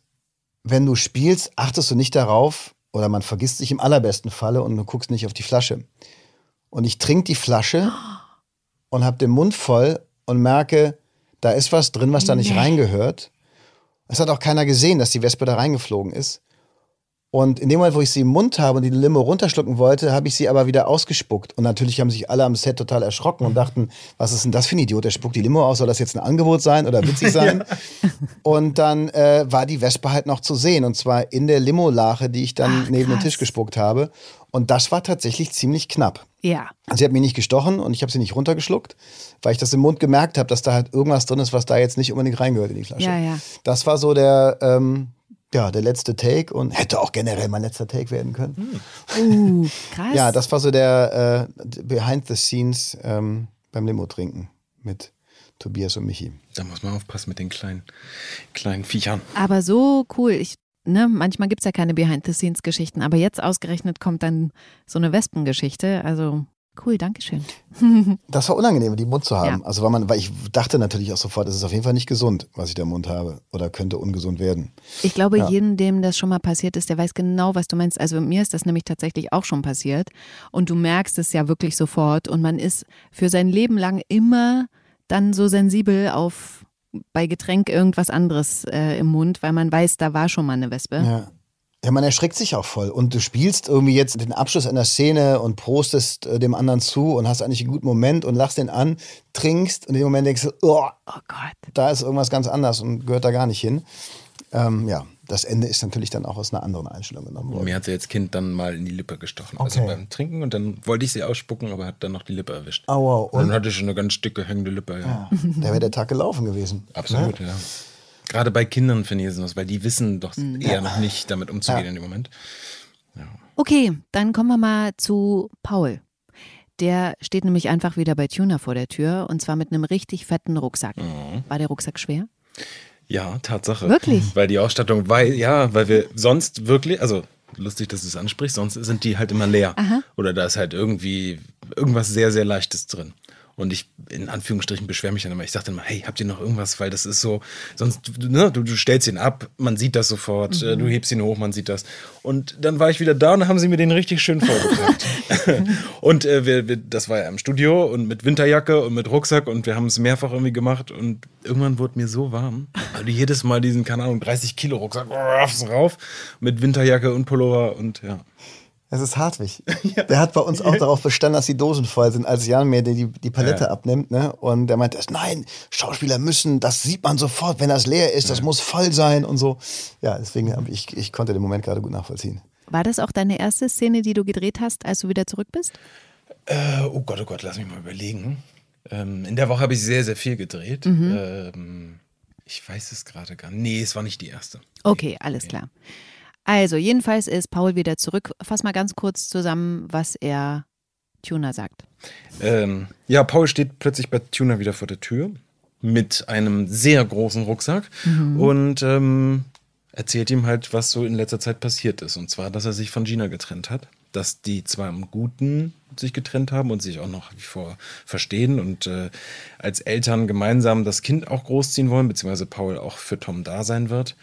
Speaker 3: wenn du spielst, achtest du nicht darauf, Oder man vergisst sich im allerbesten Falle und du guckst nicht auf die Flasche. Und ich trinke die Flasche und habe den Mund voll und merke, da ist was drin, was da nicht
Speaker 1: Nee.
Speaker 3: reingehört. Es hat auch keiner gesehen, dass die Wespe da reingeflogen ist. Und in dem Moment, wo ich sie im Mund habe und die Limo runterschlucken wollte, habe ich sie aber wieder ausgespuckt. Und natürlich haben sich alle am Set total erschrocken und dachten, was ist denn das für ein Idiot? Der spuckt die Limo aus, soll das jetzt ein Angebot sein oder witzig sein? Und dann äh, war die Wespe halt noch zu sehen. Und zwar in der Limo-Lache, die ich dann
Speaker 1: Ach,
Speaker 3: neben den
Speaker 1: krass.
Speaker 3: Tisch gespuckt habe. Und das war tatsächlich ziemlich knapp.
Speaker 1: Ja.
Speaker 3: Sie hat mich nicht gestochen und ich habe sie nicht runtergeschluckt, weil ich das im Mund gemerkt habe, dass da halt irgendwas drin ist, was da jetzt nicht unbedingt reingehört in die Flasche.
Speaker 1: Ja, ja.
Speaker 3: Das war so der, ähm, ja, der letzte Take und hätte auch generell mein letzter Take werden können.
Speaker 1: Uh, krass.
Speaker 3: Ja, das war so der äh, Behind the Scenes ähm, beim Limo trinken mit Tobias und Michi.
Speaker 2: Da muss man aufpassen mit den kleinen, kleinen Viechern.
Speaker 1: Aber so cool. Ich, ne, manchmal gibt es ja keine Behind-the-Scenes-Geschichten, aber jetzt ausgerechnet kommt dann so eine Wespengeschichte. Also cool, Dankeschön.
Speaker 3: Das war unangenehm, die im Mund zu haben.
Speaker 1: Ja.
Speaker 3: Also weil man, weil ich dachte natürlich auch sofort, es ist auf jeden Fall nicht gesund, was ich da im Mund habe. Oder könnte ungesund werden.
Speaker 1: Ich glaube,
Speaker 3: Ja.
Speaker 1: jedem, dem das schon mal passiert ist, der weiß genau, was du meinst. Also mir ist das nämlich tatsächlich auch schon passiert. Und du merkst es ja wirklich sofort. Und man ist für sein Leben lang immer dann so sensibel auf bei Getränk irgendwas anderes äh, im Mund, weil man weiß, da war schon mal eine Wespe.
Speaker 3: Ja. Ja, man erschreckt sich auch voll. Und du spielst irgendwie jetzt den Abschluss einer Szene und prostest äh, dem anderen zu und hast eigentlich einen guten Moment und lachst den an, trinkst und in dem Moment denkst du, oh,
Speaker 1: Oh Gott.
Speaker 3: da ist irgendwas ganz anders und gehört da gar nicht hin. Ähm, ja, das Ende ist natürlich dann auch aus einer anderen Einstellung genommen worden.
Speaker 2: Mir hat sie als Kind dann mal in die Lippe gestochen. Also
Speaker 3: Okay.
Speaker 2: beim Trinken und dann wollte ich sie ausspucken, aber hat dann noch die Lippe erwischt.
Speaker 3: Oh, wow.
Speaker 2: Und dann
Speaker 3: Und
Speaker 2: hatte ich schon eine ganz dicke hängende Lippe. Ja.
Speaker 3: da wäre der Tag gelaufen gewesen.
Speaker 2: Absolut, ja. Gerade bei Kindern finde ich es was, weil die wissen doch eher noch nicht, damit umzugehen
Speaker 3: Ja.
Speaker 2: in dem Moment.
Speaker 1: Okay, dann kommen wir mal zu Paul. Der steht nämlich einfach wieder bei Tuna vor der Tür und zwar mit einem richtig fetten Rucksack.
Speaker 2: Mhm.
Speaker 1: War der Rucksack schwer?
Speaker 2: Ja, Tatsache.
Speaker 1: Wirklich?
Speaker 2: Weil die Ausstattung, weil, ja, weil wir sonst wirklich, also lustig, dass du es ansprichst, sonst sind die halt immer leer.
Speaker 1: Aha.
Speaker 2: Oder da ist halt irgendwie irgendwas sehr, sehr Leichtes drin. Und ich, in Anführungsstrichen, beschwere mich dann immer. Ich sage dann immer, hey, habt ihr noch irgendwas? Weil das ist so, sonst, du, ne, du, du stellst ihn ab, man sieht das sofort, äh, du hebst ihn hoch, man sieht das. Und dann war ich wieder da und haben sie mir den richtig schön vorgebracht. und äh, wir, wir, das war ja im Studio und mit Winterjacke und mit Rucksack und wir haben es mehrfach irgendwie gemacht und irgendwann wurde mir so warm, weil du jedes Mal diesen, keine Ahnung, 30 Kilo Rucksack rauf mit Winterjacke und Pullover und ja.
Speaker 3: Es ist Hartwig. Der hat bei uns auch darauf bestanden, dass die Dosen voll sind, als Jan mir die, die Palette
Speaker 2: Ja.
Speaker 3: abnimmt. Ne? Und der meinte, erst, nein, Schauspieler müssen, das sieht man sofort, wenn das leer ist, das muss voll sein und so. Ja, deswegen ich, ich konnte den Moment gerade gut nachvollziehen.
Speaker 1: War das auch deine erste Szene, die du gedreht hast, als du wieder zurück bist?
Speaker 2: Äh, oh Gott, oh Gott, lass mich mal überlegen. Ähm, in der Woche habe ich sehr, sehr viel gedreht. Ähm, ich weiß es gerade gar nicht. Nee, es war nicht die erste.
Speaker 1: Okay, alles klar. Also, jedenfalls ist Paul wieder zurück. Fass mal ganz kurz zusammen, was er Tuna sagt.
Speaker 2: Ähm, ja, Paul steht plötzlich bei Tuna wieder vor der Tür mit einem sehr großen Rucksack und ähm, erzählt ihm halt, was so in letzter Zeit passiert ist. Und zwar, dass er sich von Gina getrennt hat. Dass die zwar im Guten sich getrennt haben und sich auch noch wie vor verstehen und äh, als Eltern gemeinsam das Kind auch großziehen wollen, beziehungsweise Paul auch für Tom da sein wird.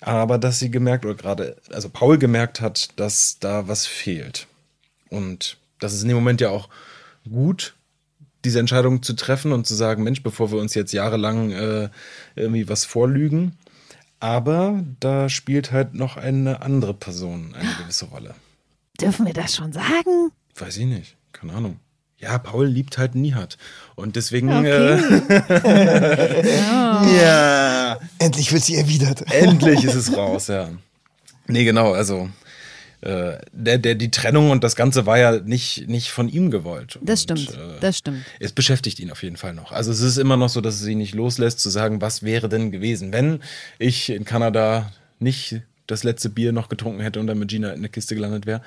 Speaker 2: Aber dass sie gemerkt, oder gerade, also Paul gemerkt hat, dass da was fehlt. Und das ist in dem Moment ja auch gut, diese Entscheidung zu treffen und zu sagen, Mensch, bevor wir uns jetzt jahrelang äh, irgendwie was vorlügen. Aber da spielt halt noch eine andere Person eine gewisse Rolle.
Speaker 1: Dürfen wir das schon sagen?
Speaker 2: Weiß ich nicht, keine Ahnung. Ja, Paul liebt halt Nihat. Und deswegen.
Speaker 1: Okay.
Speaker 2: Äh, ja.
Speaker 3: Endlich wird sie erwidert.
Speaker 2: Endlich ist es raus, ja. Nee, genau, also äh, der, der, die Trennung und das Ganze war ja nicht, nicht von ihm gewollt.
Speaker 1: Das
Speaker 2: und,
Speaker 1: stimmt,
Speaker 2: äh,
Speaker 1: das stimmt.
Speaker 2: Es beschäftigt ihn auf jeden Fall noch. Also es ist immer noch so, dass es ihn nicht loslässt, zu sagen, was wäre denn gewesen, wenn ich in Kanada nicht das letzte Bier noch getrunken hätte und dann mit Gina in der Kiste gelandet wäre.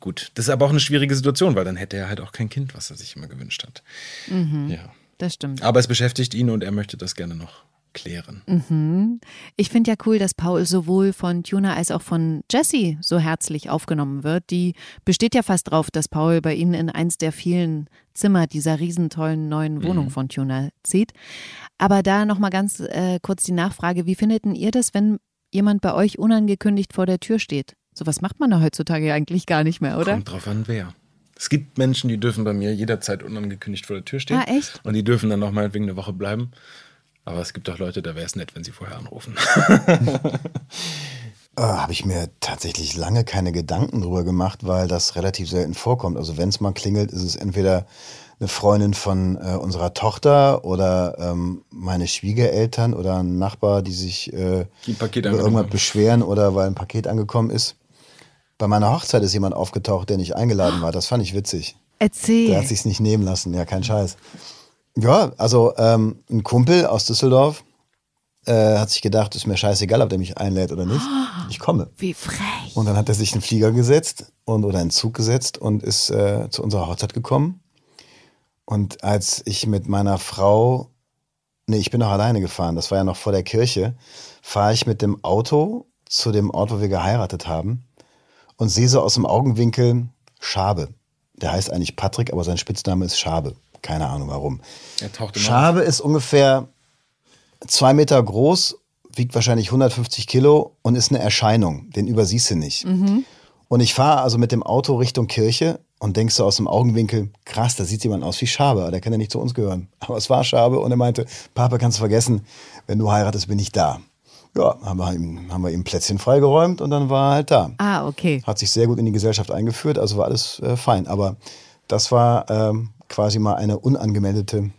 Speaker 2: Gut, das ist aber auch eine schwierige Situation, weil dann hätte er halt auch kein Kind, was er sich immer gewünscht hat.
Speaker 1: Mhm.
Speaker 2: Ja.
Speaker 1: Das stimmt.
Speaker 2: Aber es beschäftigt ihn und er möchte das gerne noch klären.
Speaker 1: Mhm. Ich finde ja cool, dass Paul sowohl von Tuna als auch von Jessie so herzlich aufgenommen wird. Die besteht ja fast drauf, dass Paul bei ihnen in eins der vielen Zimmer dieser riesentollen neuen Wohnung von Tuna zieht. Aber da nochmal ganz äh, kurz die Nachfrage, wie findet denn ihr das, wenn jemand bei euch unangekündigt vor der Tür steht? Sowas macht man da heutzutage eigentlich gar nicht mehr, oder?
Speaker 2: Kommt drauf an, wer. Es gibt Menschen, die dürfen bei mir jederzeit unangekündigt vor der Tür stehen.
Speaker 1: Ah, echt?
Speaker 2: Und die dürfen dann noch mal wegen eine Woche bleiben. Aber es gibt auch Leute, da wäre es nett, wenn sie vorher anrufen.
Speaker 3: Äh, Habe ich mir tatsächlich lange keine Gedanken drüber gemacht, weil das relativ selten vorkommt. Also wenn es mal klingelt, ist es entweder eine Freundin von äh, unserer Tochter oder ähm, meine Schwiegereltern oder ein Nachbar, die sich äh,
Speaker 2: Die
Speaker 3: über irgendwas
Speaker 2: haben.
Speaker 3: beschweren oder weil ein Paket angekommen ist. Bei meiner Hochzeit ist jemand aufgetaucht, der nicht eingeladen war. Das fand ich witzig.
Speaker 1: Erzähl.
Speaker 3: Der hat sich's nicht nehmen lassen, ja, kein Scheiß. Ja, also ähm, ein Kumpel aus Düsseldorf äh, hat sich gedacht, ist mir scheißegal, ob der mich einlädt oder nicht. Ich komme.
Speaker 1: Wie frech.
Speaker 3: Und dann hat er sich in den Flieger gesetzt und oder in den Zug gesetzt und ist äh, zu unserer Hochzeit gekommen. Und als ich mit meiner Frau, nee, ich bin noch alleine gefahren, das war ja noch vor der Kirche, fahre ich mit dem Auto zu dem Ort, wo wir geheiratet haben und sehe so aus dem Augenwinkel Schabe. Der heißt eigentlich Patrick, aber sein Spitzname ist Schabe. Keine Ahnung warum.
Speaker 2: Er
Speaker 3: Schabe ist ungefähr zwei Meter groß, wiegt wahrscheinlich 150 Kilo und ist eine Erscheinung. Den übersiehst du nicht. Und ich fahre also mit dem Auto Richtung Kirche und denkst so aus dem Augenwinkel, krass, da sieht jemand aus wie Schabe, aber der kann ja nicht zu uns gehören. Aber es war Schabe und er meinte, Papa, kannst du vergessen, wenn du heiratest, bin ich da. Ja, haben wir ihm, haben wir ihm Plätzchen freigeräumt und dann war er halt da.
Speaker 1: Ah, okay.
Speaker 3: Hat sich sehr gut in die Gesellschaft eingeführt, also war alles äh, fein. Aber das war ähm, quasi mal eine unangemeldete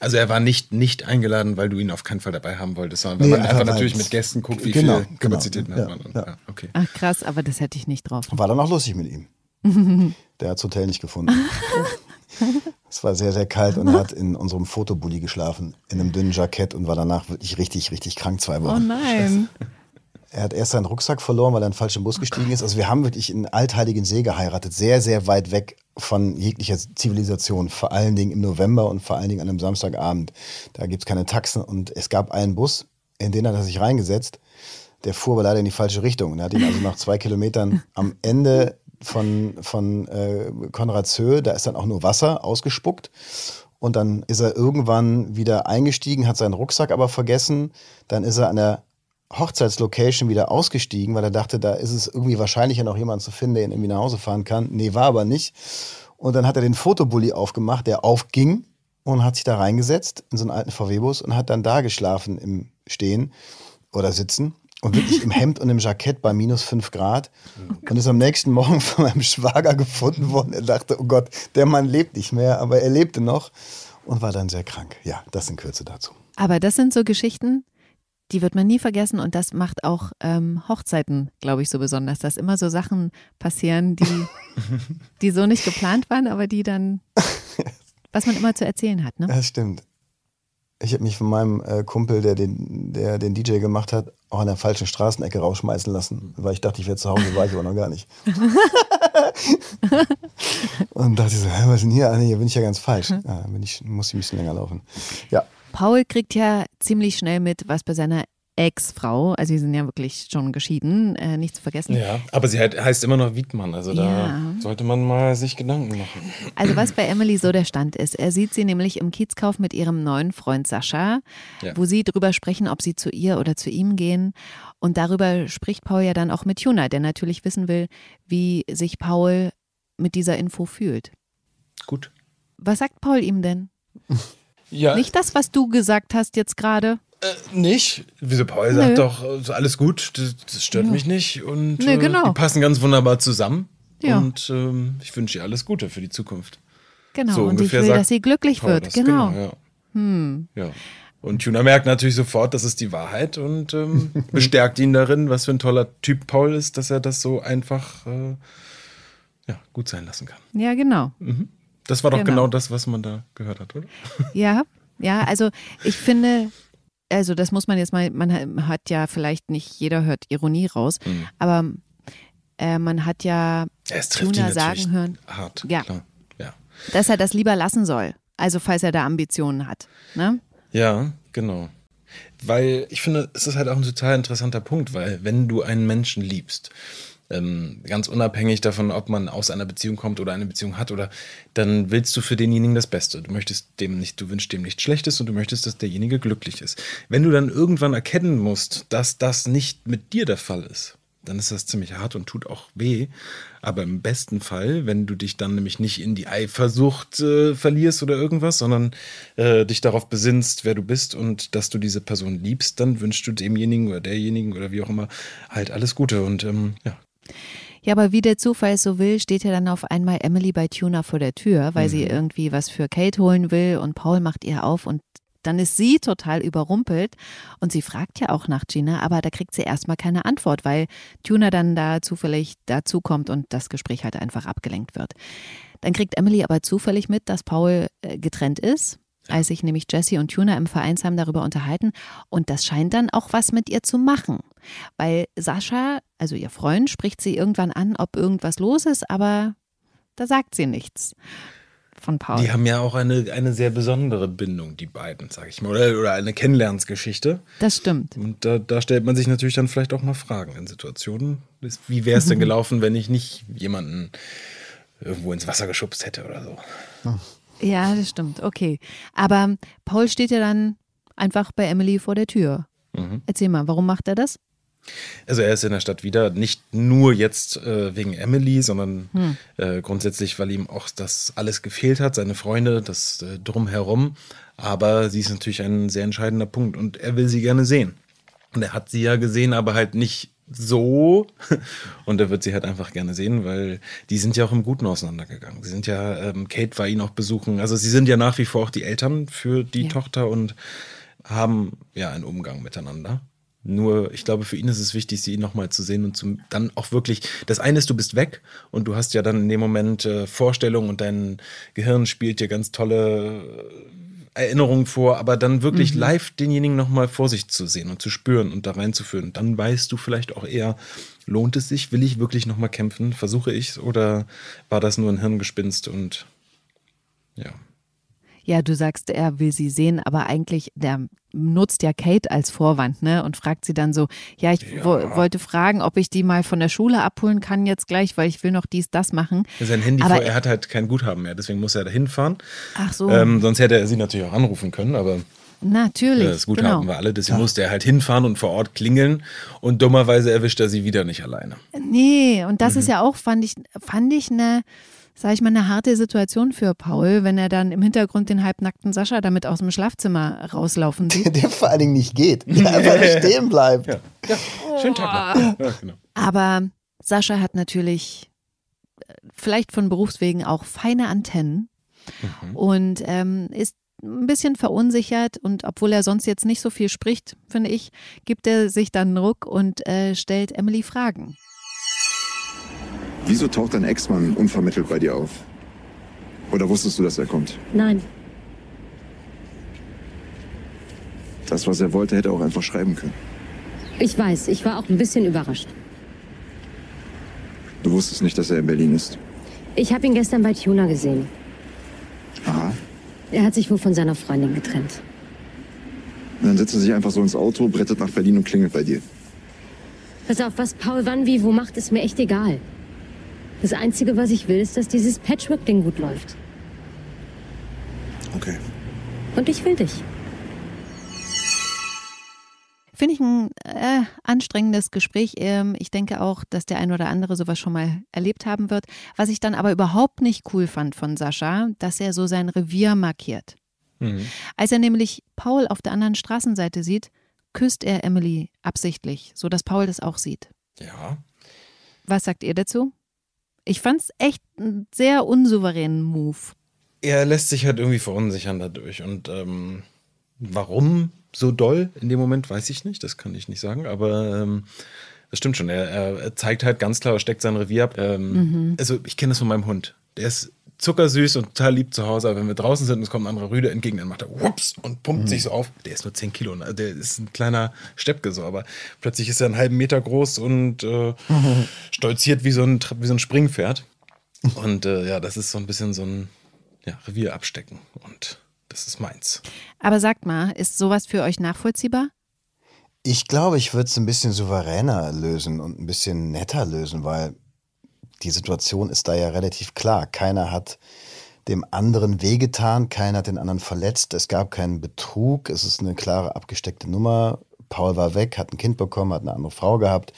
Speaker 2: Also er war nicht, nicht eingeladen, weil du ihn auf keinen Fall dabei haben wolltest, sondern weil
Speaker 3: Nee,
Speaker 2: man einfach natürlich mit Gästen guckt, wie
Speaker 3: Genau,
Speaker 2: viel
Speaker 3: genau,
Speaker 2: Kapazitäten
Speaker 3: ja,
Speaker 2: hat man. Und,
Speaker 3: ja.
Speaker 2: ja, okay.
Speaker 1: Ach krass, aber das hätte ich nicht drauf.
Speaker 3: War dann auch lustig mit ihm. Der hat das Hotel nicht gefunden. es war sehr, sehr kalt und er hat in unserem Fotobully geschlafen, in einem dünnen Jackett und war danach wirklich richtig, richtig krank zwei
Speaker 1: Oh
Speaker 3: Wochen.
Speaker 1: nein.
Speaker 3: Er hat erst seinen Rucksack verloren, weil er in den falschen Bus gestiegen ist. Also wir haben wirklich in Altheiligen See geheiratet, sehr, sehr weit weg von jeglicher Zivilisation. Vor allen Dingen im November und vor allen Dingen an einem Samstagabend. Da gibt es keine Taxen und es gab einen Bus, in den hat er sich reingesetzt. Der fuhr aber leider in die falsche Richtung. Und er hat ihn also nach zwei Kilometern am Ende von, von äh, Konradshöhe, da ist dann auch nur Wasser ausgespuckt. Und dann ist er irgendwann wieder eingestiegen, hat seinen Rucksack aber vergessen. Dann ist er an der Hochzeitslocation wieder ausgestiegen, weil er dachte, da ist es irgendwie wahrscheinlicher noch jemanden zu finden, der ihn irgendwie nach Hause fahren kann. Nee, war aber nicht. Und dann hat er den Fotobully aufgemacht, der aufging und hat sich da reingesetzt in so einen alten VW-Bus und hat dann da geschlafen im Stehen oder Sitzen. Und wirklich im Hemd und im Jackett bei minus fünf Grad. Und ist am nächsten Morgen von meinem Schwager gefunden worden. Er dachte, oh Gott, der Mann lebt nicht mehr, aber er lebte noch und war dann sehr krank. Ja, das in Kürze dazu.
Speaker 1: Aber das sind so Geschichten, die wird man nie vergessen und das macht auch ähm, Hochzeiten, glaube ich, so besonders, dass immer so Sachen passieren, die, die so nicht geplant waren, aber die dann, was man immer zu erzählen hat. Ne?
Speaker 3: Das stimmt. Ich habe mich von meinem äh, Kumpel, der den, der den DJ gemacht hat, auch an der falschen Straßenecke rausschmeißen lassen, weil ich dachte, ich wäre zu Hause, war ich aber noch gar nicht. Und dachte so, was ist denn hier? Ah, nee, hier bin ich ja ganz falsch. Ja, bin ich, muss ich ein bisschen länger laufen. Ja,
Speaker 1: Paul kriegt ja ziemlich schnell mit, was bei seiner Ex-Frau, also sie sind ja wirklich schon geschieden, äh, nicht zu vergessen.
Speaker 2: Ja, aber sie heißt immer noch Wiedmann, also da
Speaker 1: Ja.
Speaker 2: sollte man mal sich Gedanken machen.
Speaker 1: Also was bei Emily so der Stand ist, er sieht sie nämlich im Kiezkauf mit ihrem neuen Freund Sascha,
Speaker 2: Ja.
Speaker 1: wo sie drüber sprechen, ob sie zu ihr oder zu ihm gehen. Und darüber spricht Paul ja dann auch mit Juna, der natürlich wissen will, wie sich Paul mit dieser Info fühlt.
Speaker 2: Gut.
Speaker 1: Was sagt Paul ihm denn?
Speaker 2: Ja,
Speaker 1: Nicht das, was du gesagt hast jetzt gerade?
Speaker 2: Äh, nicht. Wieso Paul
Speaker 1: Nö.
Speaker 2: sagt doch, alles gut, das, das stört mich nicht. Und
Speaker 1: Nö, genau.
Speaker 2: äh, die passen ganz wunderbar zusammen.
Speaker 1: Ja.
Speaker 2: Und ähm, ich wünsche ihr alles Gute für die Zukunft.
Speaker 1: Genau,
Speaker 2: So
Speaker 1: und ich
Speaker 2: ungefähr
Speaker 1: will,
Speaker 2: sagt
Speaker 1: dass sie glücklich
Speaker 2: Paul
Speaker 1: wird.
Speaker 2: das,
Speaker 1: Genau.
Speaker 2: ja.
Speaker 1: Hm.
Speaker 2: ja. Und Juna merkt natürlich sofort, das ist die Wahrheit und ähm, bestärkt ihn darin, was für ein toller Typ Paul ist, dass er das so einfach äh, ja, gut sein lassen kann.
Speaker 1: Ja, genau.
Speaker 2: Das war doch
Speaker 1: Genau.
Speaker 2: genau das, was man da gehört hat, oder?
Speaker 1: Ja, ja, also ich finde, also das muss man jetzt mal, man hat- ja vielleicht nicht jeder hört Ironie raus,
Speaker 2: Mhm.
Speaker 1: aber äh, man hat ja
Speaker 2: Ja, es natürlich
Speaker 1: sagen hören,
Speaker 2: hart.
Speaker 1: Ja.
Speaker 2: Klar. Ja.
Speaker 1: dass er das lieber lassen soll. Also falls er da Ambitionen hat. Ne?
Speaker 2: Ja, genau. Weil ich finde, es ist halt auch ein total interessanter Punkt, weil wenn du einen Menschen liebst, ähm, ganz unabhängig davon, ob man aus einer Beziehung kommt oder eine Beziehung hat, oder dann willst du für denjenigen das Beste. Du möchtest dem nicht, du wünschst dem nichts Schlechtes und du möchtest, dass derjenige glücklich ist. Wenn du dann irgendwann erkennen musst, dass das nicht mit dir der Fall ist, dann ist das ziemlich hart und tut auch weh. Aber im besten Fall, wenn du dich dann nämlich nicht in die Eifersucht äh, verlierst oder irgendwas, sondern äh, dich darauf besinnst, wer du bist und dass du diese Person liebst, dann wünschst du demjenigen oder derjenigen oder wie auch immer halt alles Gute. Und ähm, ja.
Speaker 1: Ja, aber wie der Zufall es so will, steht ja dann auf einmal Emily bei Tuna vor der Tür, weil mhm. sie irgendwie was für Kate holen will und Paul macht ihr auf und dann ist sie total überrumpelt und sie fragt ja auch nach Gina, aber da kriegt sie erstmal keine Antwort, weil Tuna dann da zufällig dazukommt und das Gespräch halt einfach abgelenkt wird. Dann kriegt Emily aber zufällig mit, dass Paul äh, getrennt ist, als sich nämlich Jesse und Tuna im Vereinsheim darüber unterhalten und das scheint dann auch was mit ihr zu machen. Weil Sascha, also ihr Freund, spricht sie irgendwann an, ob irgendwas los ist, aber da sagt sie nichts von Paul.
Speaker 2: Die haben ja auch eine, eine sehr besondere Bindung, die beiden, sag ich mal. Oder, oder eine Kennenlernsgeschichte.
Speaker 1: Das stimmt.
Speaker 2: Und da, da, stellt man sich natürlich dann vielleicht auch mal Fragen in Situationen. Wie wäre es denn gelaufen, wenn ich nicht jemanden irgendwo ins Wasser geschubst hätte oder so?
Speaker 1: Ja, das stimmt. Okay. Aber Paul steht ja dann einfach bei Emily vor der Tür. Mhm. Erzähl mal, warum macht er das?
Speaker 2: Also er ist in der Stadt wieder, nicht nur jetzt äh, wegen Emily, sondern hm. äh, grundsätzlich, weil ihm auch das alles gefehlt hat, seine Freunde, das äh, drumherum. Aber sie ist natürlich ein sehr entscheidender Punkt und er will sie gerne sehen. Und er hat sie ja gesehen, aber halt nicht so. Und er wird sie halt einfach gerne sehen, weil die sind ja auch im Guten auseinandergegangen. Sie sind ja, ähm, Kate war ihn auch besuchen. Also sie sind ja nach wie vor auch die Eltern für die ja. Tochter und haben ja einen Umgang miteinander. Nur, ich glaube, für ihn ist es wichtig, sie nochmal zu sehen und zu, dann auch wirklich. Das eine ist, du bist weg und du hast ja dann in dem Moment äh, Vorstellungen und dein Gehirn spielt dir ganz tolle Erinnerungen vor, aber dann wirklich mhm. live denjenigen nochmal vor sich zu sehen und zu spüren und da reinzuführen. Dann weißt du vielleicht auch eher, lohnt es sich? Will ich wirklich nochmal kämpfen? Versuche ich es oder war das nur ein Hirngespinst und ja.
Speaker 1: Ja, du sagst, er will sie sehen, aber eigentlich, der nutzt ja Kate als Vorwand, ne? Und fragt sie dann so, ja, ich ja. Wo, wollte fragen, ob ich die mal von der Schule abholen kann jetzt gleich, weil ich will noch dies, das machen.
Speaker 2: Sein Handy aber vor, er hat halt kein Guthaben mehr, deswegen muss er da hinfahren.
Speaker 1: Ach so.
Speaker 2: Ähm, sonst hätte er sie natürlich auch anrufen können, aber.
Speaker 1: Natürlich.
Speaker 2: Das Guthaben genau. wir alle, deswegen ja. musste er halt hinfahren und vor Ort klingeln und dummerweise erwischt er sie wieder nicht alleine.
Speaker 1: Nee, und das mhm. ist ja auch, fand ich, fand ich eine sage ich mal, eine harte Situation für Paul, wenn er dann im Hintergrund den halbnackten Sascha damit aus dem Schlafzimmer rauslaufen sieht.
Speaker 3: Der vor allen Dingen nicht geht, der einfach stehen bleibt. Ja,
Speaker 2: ja. schönen Tag noch.
Speaker 1: Ja, genau. Aber Sascha hat natürlich äh, vielleicht von Berufswegen auch feine Antennen mhm. und ähm, ist ein bisschen verunsichert und obwohl er sonst jetzt nicht so viel spricht, finde ich, gibt er sich dann einen Ruck und äh, stellt Emily Fragen.
Speaker 5: Wieso taucht dein Ex-Mann unvermittelt bei dir auf? Oder wusstest du, dass er kommt?
Speaker 6: Nein.
Speaker 5: Das, was er wollte, hätte er auch einfach schreiben können.
Speaker 6: Ich weiß, ich war auch ein bisschen überrascht.
Speaker 5: Du wusstest nicht, dass er in Berlin ist?
Speaker 6: Ich habe ihn gestern bei Tuna gesehen.
Speaker 5: Aha.
Speaker 6: Er hat sich wohl von seiner Freundin getrennt.
Speaker 5: Und dann setzt er sich einfach so ins Auto, brettet nach Berlin und klingelt bei dir.
Speaker 6: Pass auf, was Paul wann wie wo macht, ist mir echt egal. Das Einzige, was ich will, ist, dass dieses Patchwork-Ding gut läuft.
Speaker 5: Okay.
Speaker 6: Und ich will dich.
Speaker 1: Finde ich ein äh, anstrengendes Gespräch. Ähm, ich denke auch, dass der ein oder andere sowas schon mal erlebt haben wird. Was ich dann aber überhaupt nicht cool fand von Sascha, dass er so sein Revier markiert. Mhm. Als er nämlich Paul auf der anderen Straßenseite sieht, küsst er Emily absichtlich, sodass Paul das auch sieht.
Speaker 2: Ja.
Speaker 1: Was sagt ihr dazu? Ich fand es echt einen sehr unsouveränen Move.
Speaker 2: Er lässt sich halt irgendwie verunsichern dadurch. Und ähm, warum so doll in dem Moment, weiß ich nicht. Das kann ich nicht sagen. Aber ähm, das stimmt schon. Er, er, zeigt halt ganz klar, er steckt sein Revier ab. Ähm, mhm. Also ich kenne das von meinem Hund. Der ist zuckersüß und total lieb zu Hause, aber wenn wir draußen sind und es kommt ein anderer Rüde entgegen, dann macht er whoops und pumpt mhm. sich so auf. Der ist nur 10 Kilo, ne? der ist ein kleiner Steppke so, aber plötzlich ist er einen halben Meter groß und äh, mhm. stolziert wie so, ein, wie so ein Springpferd. Und äh, ja, das ist so ein bisschen so ein ja, Revier abstecken und das ist meins.
Speaker 1: Aber sagt mal, ist sowas für euch nachvollziehbar?
Speaker 3: Ich glaube, ich würde es ein bisschen souveräner lösen und ein bisschen netter lösen, weil die Situation ist da ja relativ klar. Keiner hat dem anderen wehgetan, keiner hat den anderen verletzt, es gab keinen Betrug, es ist eine klare abgesteckte Nummer. Paul war weg, hat ein Kind bekommen, hat eine andere Frau gehabt.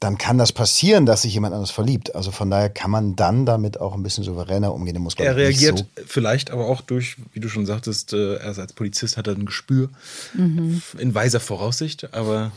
Speaker 3: dann kann das passieren, dass sich jemand anders verliebt. Also von daher kann man dann damit auch ein bisschen souveräner umgehen. Muss,
Speaker 2: Er reagiert
Speaker 3: so
Speaker 2: vielleicht aber auch durch, wie du schon sagtest, äh, er als Polizist hat er ein Gespür in weiser Voraussicht, aber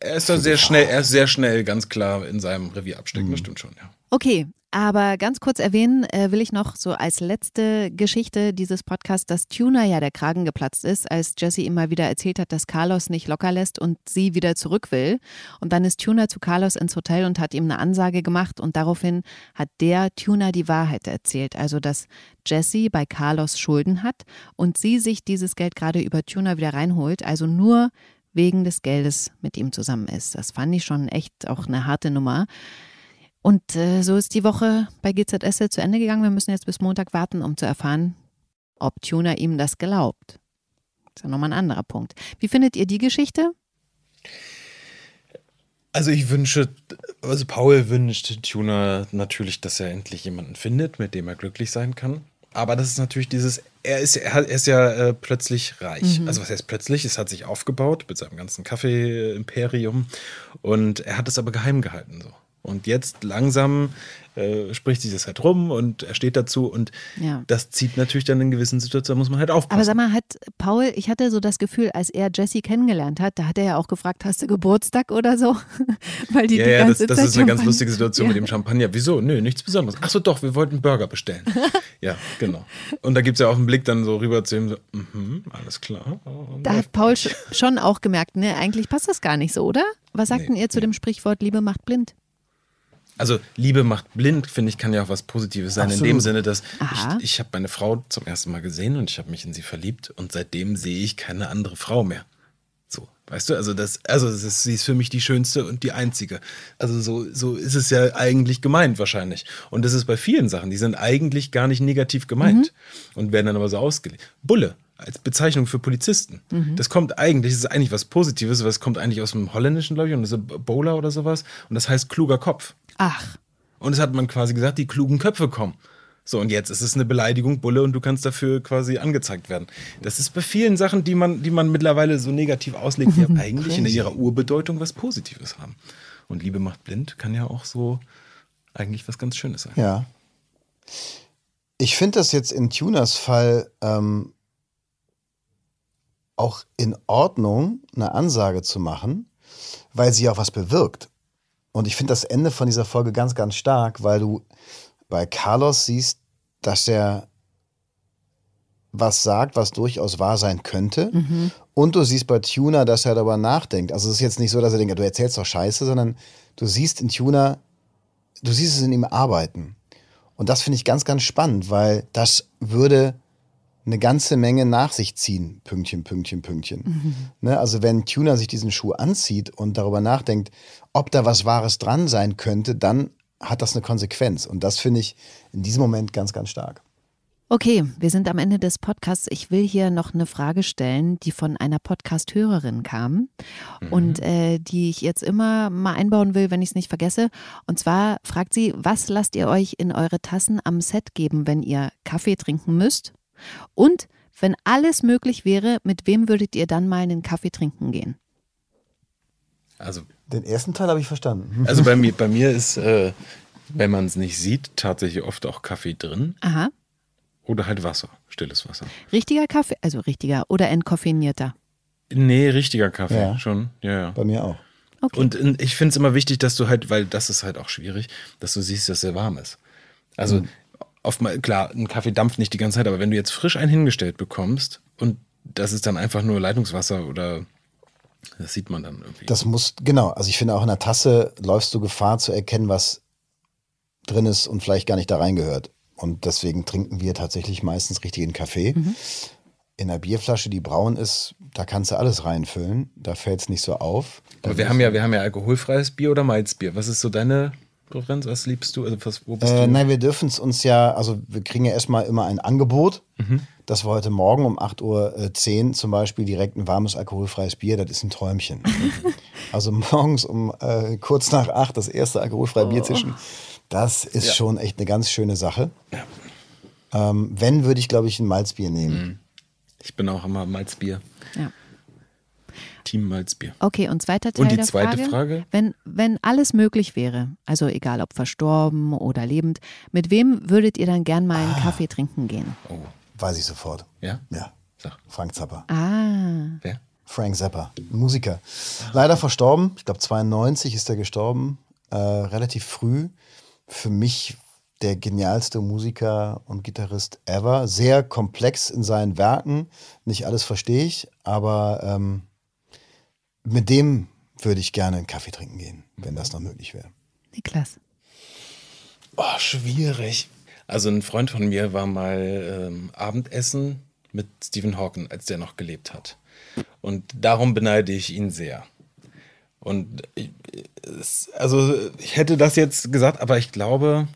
Speaker 2: er ist da sehr schnell, er ist sehr schnell ganz klar in seinem Revier abstecken, das stimmt schon, ja.
Speaker 1: Okay, aber ganz kurz erwähnen äh, will ich noch so als letzte Geschichte dieses Podcasts, dass Tuna ja der Kragen geplatzt ist, als Jesse ihm mal wieder erzählt hat, dass Carlos nicht locker lässt und sie wieder zurück will. Und dann ist Tuna zu Carlos ins Hotel und hat ihm eine Ansage gemacht und daraufhin hat der Tuna die Wahrheit erzählt. Also, dass Jesse bei Carlos Schulden hat und sie sich dieses Geld gerade über Tuna wieder reinholt, also nur wegen des Geldes mit ihm zusammen ist. Das fand ich schon echt auch eine harte Nummer. Und äh, so ist die Woche bei GZS zu Ende gegangen. Wir müssen jetzt bis Montag warten, um zu erfahren, ob Tuna ihm das glaubt. Das ist ja nochmal ein anderer Punkt. Wie findet ihr die Geschichte?
Speaker 2: Also ich wünsche, also Paul wünscht Tuna natürlich, dass er endlich jemanden findet, mit dem er glücklich sein kann. Aber das ist natürlich dieses, er ist, er ist ja äh, plötzlich reich. Also was heißt plötzlich? Es hat sich aufgebaut mit seinem ganzen Kaffee-Imperium und er hat es aber geheim gehalten so. Und jetzt langsam äh, spricht sich das halt rum und er steht dazu und
Speaker 1: Ja.
Speaker 2: das zieht natürlich dann in gewissen Situationen, muss man halt aufpassen.
Speaker 1: Aber sag mal, hat Paul, ich hatte so das Gefühl, als er Jessie kennengelernt hat, da hat er ja auch gefragt, hast du Geburtstag oder so? Weil die
Speaker 2: ja,
Speaker 1: die
Speaker 2: ja, das,
Speaker 1: ganze
Speaker 2: das
Speaker 1: Zeit
Speaker 2: ist eine ganz lustige Situation mit
Speaker 1: Ja.
Speaker 2: dem Champagner. Wieso? Nö, nichts Besonderes. Ach so, doch, wir wollten Burger bestellen. ja, genau. Und da gibt es ja auch einen Blick dann so rüber zu ihm, so, mhm, alles klar. Und
Speaker 1: Da hat Paul sch- schon auch gemerkt, ne, eigentlich passt das gar nicht so, oder? Was sagt
Speaker 2: Nee,
Speaker 1: denn ihr zu dem Sprichwort Liebe macht blind?
Speaker 2: Also Liebe macht blind, finde ich, kann ja auch was Positives sein. In dem
Speaker 3: Absolut.
Speaker 2: Sinne, dass
Speaker 1: Aha.
Speaker 2: ich, ich habe meine Frau zum ersten Mal gesehen und ich habe mich in sie verliebt und seitdem sehe ich keine andere Frau mehr. So, weißt du, also das, also das ist, sie ist für mich die schönste und die einzige. Also so, so ist es ja eigentlich gemeint wahrscheinlich. Und das ist bei vielen Sachen, die sind eigentlich gar nicht negativ gemeint und werden dann aber so ausgelegt. Bulle als Bezeichnung für Polizisten. Das kommt eigentlich, das ist eigentlich was Positives, aber es kommt eigentlich aus dem Holländischen, glaube ich, und das ist Bowler oder sowas. Und das heißt kluger Kopf.
Speaker 1: Ach,
Speaker 2: Und es hat man quasi gesagt, die klugen Köpfe kommen. So, und jetzt ist es eine Beleidigung, Bulle, und du kannst dafür quasi angezeigt werden. Das ist bei vielen Sachen, die man, die man mittlerweile so negativ auslegt, die eigentlich in ihrer Urbedeutung was Positives haben. Und Liebe macht blind kann ja auch so eigentlich was ganz Schönes sein.
Speaker 3: Ja. Ich finde das jetzt in Tunas Fall ähm, auch in Ordnung, eine Ansage zu machen, weil sie auch was bewirkt. Und ich finde das Ende von dieser Folge ganz, ganz stark, weil du bei Carlos siehst, dass er was sagt, was durchaus wahr sein könnte. Und du siehst bei Tuna, dass er darüber nachdenkt. Also es ist jetzt nicht so, dass er denkt, du erzählst doch Scheiße, sondern du siehst in Tuna, du siehst es in ihm arbeiten. Und das finde ich ganz, ganz spannend, weil das würde eine ganze Menge nach sich ziehen. Pünktchen, Pünktchen, Pünktchen. Ne? Also wenn Tuna sich diesen Schuh anzieht und darüber nachdenkt, ob da was Wahres dran sein könnte, dann hat das eine Konsequenz. Und das finde ich in diesem Moment ganz, ganz stark.
Speaker 1: Okay, wir sind am Ende des Podcasts. Ich will hier noch eine Frage stellen, die von einer Podcast-Hörerin kam und äh, die ich jetzt immer mal einbauen will, wenn ich es nicht vergesse. Und zwar fragt sie, was lasst ihr euch in eure Tassen am Set geben, wenn ihr Kaffee trinken müsst? Und wenn alles möglich wäre, mit wem würdet ihr dann mal einen Kaffee trinken gehen?
Speaker 2: Also,
Speaker 3: Den ersten Teil habe ich verstanden.
Speaker 2: also bei, mir, bei mir ist, äh, wenn man es nicht sieht, tatsächlich oft auch Kaffee drin
Speaker 1: Aha,
Speaker 2: oder halt Wasser, stilles Wasser.
Speaker 1: richtiger Kaffee, also richtiger oder entkoffinierter.
Speaker 2: Nee, richtiger Kaffee,
Speaker 3: Ja.
Speaker 2: schon. Ja, ja.
Speaker 3: Bei mir auch.
Speaker 1: Okay.
Speaker 2: Und ich finde es immer wichtig, dass du halt, weil das ist halt auch schwierig, dass du siehst, dass er warm ist. Also oftmal, klar, ein Kaffee dampft nicht die ganze Zeit, aber wenn du jetzt frisch einen hingestellt bekommst und das ist dann einfach nur Leitungswasser oder das sieht man dann irgendwie.
Speaker 3: Das muss, genau, also ich finde auch in der Tasse läufst du Gefahr zu erkennen, was drin ist und vielleicht gar nicht da reingehört. Und deswegen trinken wir tatsächlich meistens richtigen Kaffee. In einer Bierflasche, die braun ist, da kannst du alles reinfüllen. Da fällt es nicht so auf.
Speaker 2: aber wir haben ja, wir haben ja alkoholfreies Bier oder Malzbier. Was ist so deine Präferenz? Was liebst du? Also was, wo bist
Speaker 3: Äh,
Speaker 2: du?
Speaker 3: nein, wir dürfen es uns ja, also wir kriegen ja erstmal immer ein Angebot, dass wir heute Morgen um 8.10 Uhr zum Beispiel direkt ein warmes alkoholfreies Bier, das ist ein Träumchen. also morgens um äh, kurz nach acht das erste alkoholfreie Bier zischen, das ist
Speaker 2: Ja.
Speaker 3: schon echt eine ganz schöne Sache. Ähm, wenn, würde ich, glaube ich, ein Malzbier nehmen.
Speaker 2: Ich bin auch immer Malzbier.
Speaker 1: Ja.
Speaker 2: Team Malzbier.
Speaker 1: Okay, und zweiter Teil
Speaker 2: Und die
Speaker 1: der
Speaker 2: zweite
Speaker 1: Frage,
Speaker 2: Frage?
Speaker 1: Wenn, wenn alles möglich wäre, also egal ob verstorben oder lebend, mit wem würdet ihr dann gern mal einen Kaffee trinken gehen?
Speaker 2: Oh,
Speaker 3: Weiß ich sofort.
Speaker 2: ja?
Speaker 3: Ja.
Speaker 2: Sag.
Speaker 3: Frank Zappa.
Speaker 1: Ah,
Speaker 2: Wer?
Speaker 3: Frank Zappa, Musiker. Leider verstorben. Ich glaube, 92 ist er gestorben. Äh, relativ früh. Für mich der genialste Musiker und Gitarrist ever. Sehr komplex in seinen Werken. Nicht alles verstehe ich, aber ähm, mit dem würde ich gerne einen Kaffee trinken gehen, wenn das noch möglich wäre.
Speaker 1: Niklas.
Speaker 2: Oh, schwierig. Also ein Freund von mir war mal ähm, Abendessen mit Stephen Hawking, als der noch gelebt hat. Und darum beneide ich ihn sehr. Und ich, es, also ich hätte das jetzt gesagt, aber ich glaube,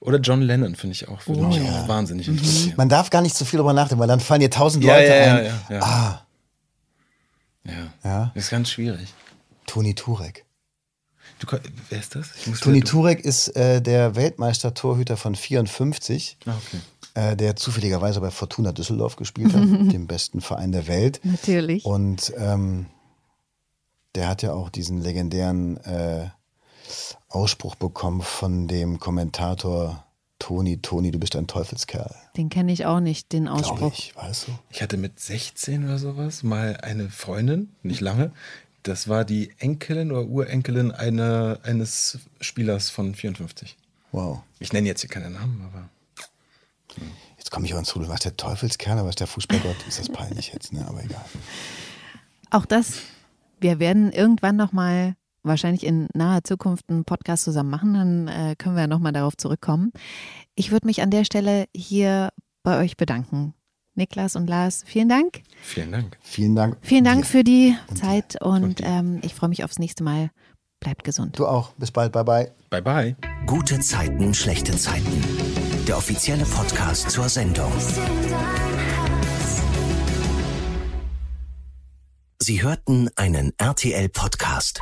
Speaker 2: oder John Lennon finde ich auch, mich auch wahnsinnig interessieren.
Speaker 3: Man darf gar nicht zu viel darüber nachdenken, weil dann fallen dir tausend
Speaker 2: Ja,
Speaker 3: Leute
Speaker 2: ja, ja,
Speaker 3: ein.
Speaker 2: ja, ja.
Speaker 3: Ah,
Speaker 2: Ja.
Speaker 3: Ja.
Speaker 2: Das ist ganz schwierig.
Speaker 3: Toni Turek.
Speaker 2: Du, wer ist das? Ich muss
Speaker 3: Toni Turek ist äh, der Weltmeister-Torhüter von 54.
Speaker 2: Ah, okay.
Speaker 3: äh, der zufälligerweise bei Fortuna Düsseldorf gespielt hat, dem besten Verein der Welt.
Speaker 1: Natürlich.
Speaker 3: Und ähm, der hat ja auch diesen legendären äh, Ausspruch bekommen von dem Kommentator Toni, Toni, du bist ein Teufelskerl.
Speaker 1: Den kenne ich auch nicht, den Ausspruch.
Speaker 3: ich, weißt du?
Speaker 2: Ich hatte mit 16 oder sowas mal eine Freundin, nicht lange. Das war die Enkelin oder Urenkelin eine, eines Spielers von 54.
Speaker 3: Wow.
Speaker 2: Ich nenne jetzt hier keinen Namen, aber.
Speaker 3: Jetzt komme ich auch ins Rudel. Was der Teufelskerl, was der Fußballgott? Ist das peinlich jetzt, ne? Aber egal.
Speaker 1: Auch das, wir werden irgendwann nochmal, wahrscheinlich in naher Zukunft, einen Podcast zusammen machen, dann äh, können wir nochmal darauf zurückkommen. Ich würde mich an der Stelle hier bei euch bedanken. Niklas und Lars, vielen Dank.
Speaker 2: Vielen Dank.
Speaker 3: Vielen Dank.
Speaker 1: Vielen Dank für die Zeit und ähm, ich freue mich aufs nächste Mal. Bleibt gesund.
Speaker 3: Du auch. Bis bald. Bye, bye.
Speaker 2: Bye, bye.
Speaker 7: Gute Zeiten, schlechte Zeiten. Der offizielle Podcast zur Sendung. Sie hörten einen RTL-Podcast.